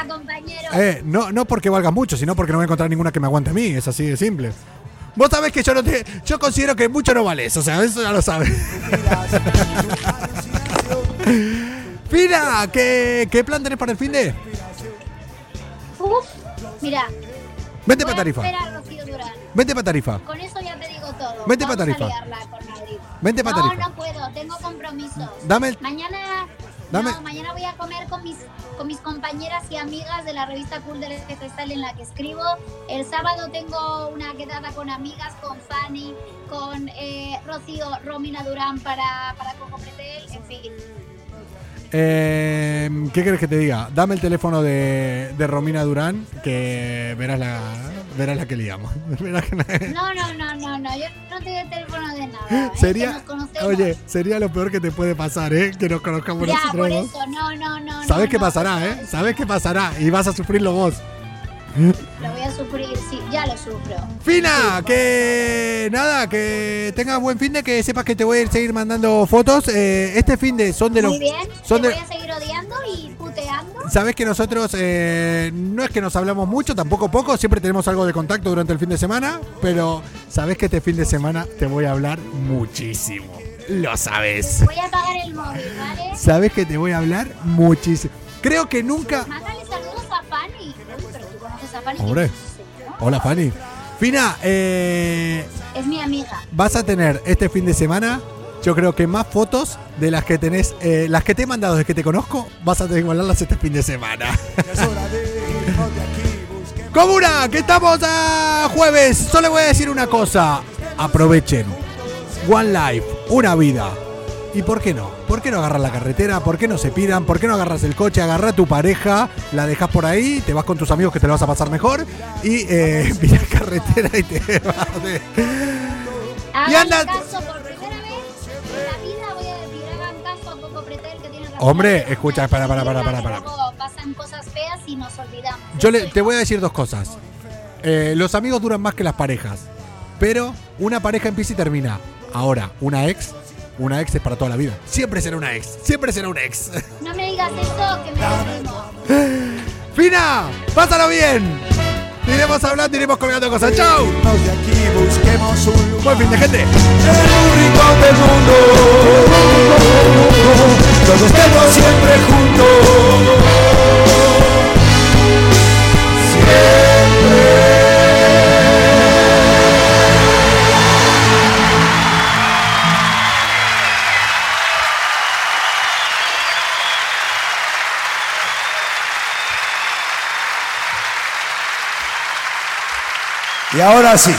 Speaker 1: eh, no, no porque valga mucho, sino porque no voy a encontrar ninguna que me aguante a mí, es así de simple. Vos sabés que yo no te, yo considero que mucho no vales, o sea, eso ya lo sabes. Fina, ¿qué, ¿qué plan tenés para el fin de?
Speaker 5: Uf, mira.
Speaker 1: Vente
Speaker 5: voy
Speaker 1: para Tarifa.
Speaker 5: A
Speaker 1: para Tarifa.
Speaker 5: Con eso ya te digo todo.
Speaker 1: Vente pa'
Speaker 5: Vamos
Speaker 1: Tarifa. Vente pa'
Speaker 5: no,
Speaker 1: Tarifa.
Speaker 5: No, puedo, tengo compromisos.
Speaker 1: Dame el-
Speaker 5: Mañana.
Speaker 1: Dame-
Speaker 5: No, mañana voy a comer con mis, con mis compañeras y amigas de la revista Cool del Gestal en la que escribo. El sábado tengo una quedada con amigas, con Fanny, con eh, Rocío, Romina Durán para, para Coco Pretel, en fin.
Speaker 1: Eh, ¿Qué quieres que te diga? Dame el teléfono de, de Romina Durán, que verás la, verás la que liamos.
Speaker 5: No, no, no, no, no, yo no te doy el teléfono de nada. ¿eh?
Speaker 1: Sería, oye, sería lo peor que te puede pasar, ¿eh? Que nos conozcamos
Speaker 5: ya,
Speaker 1: nosotros
Speaker 5: por eso, no, no, no.
Speaker 1: Sabes
Speaker 5: no,
Speaker 1: qué
Speaker 5: no.
Speaker 1: pasará, ¿eh? Sabes qué pasará y vas a sufrirlo vos.
Speaker 5: Lo voy a sufrir, sí, ya lo sufro.
Speaker 1: Fina, que nada, que tengas buen fin de, que sepas que te voy a ir seguir mandando fotos. Eh, este fin de son de los...
Speaker 5: Muy bien,
Speaker 1: son
Speaker 5: te
Speaker 1: de,
Speaker 5: voy a seguir odiando y puteando.
Speaker 1: Sabes que nosotros eh, no es que nos hablamos mucho, tampoco poco, siempre tenemos algo de contacto durante el fin de semana, pero sabes que este fin de semana te voy a hablar muchísimo. Lo sabes.
Speaker 5: Voy a apagar el móvil, ¿vale?
Speaker 1: Sabes que te voy a hablar muchísimo. Creo que nunca...
Speaker 5: a Fanny.
Speaker 1: Hombre.
Speaker 5: ¿quién es ese, no?
Speaker 1: Hola Fanny. Fina, eh,
Speaker 5: Es mi amiga.
Speaker 1: vas a tener este fin de semana, yo creo que más fotos de las que tenés, eh, las que te he mandado desde que te conozco, vas a tener que mandarlas este fin de semana. Comuna, que estamos a jueves. Solo voy a decir una cosa. Aprovechen. One life, una vida. ¿Y por qué no? ¿Por qué no agarras la carretera? ¿Por qué no se pidan? ¿Por qué no agarras el coche? Agarra a tu pareja, la dejas por ahí, te vas con tus amigos que te lo vas a pasar mejor y eh, pillas carretera y te vas de... Y anda-
Speaker 5: caso por primera vez en la vida. Voy a decir, hagan caso a Coco Pretel que tiene razón.
Speaker 1: Hombre, escucha, para, para, para, para, para.
Speaker 5: pasan cosas feas y nos olvidamos.
Speaker 1: Yo le- te voy a decir dos cosas. Eh, los amigos duran más que las parejas. Pero una pareja empieza y termina. Ahora, una ex, una ex es para toda la vida. Siempre será una ex. Siempre será un ex.
Speaker 5: No me digas eso, que me deprimo.
Speaker 1: ¡Fina! ¡Pásalo bien! Iremos hablando, iremos colgando cosas. ¡Chao!
Speaker 6: de aquí busquemos un lugar
Speaker 1: Buen fin de gente.
Speaker 6: en un rincón del mundo donde estemos siempre juntos Y ahora sí.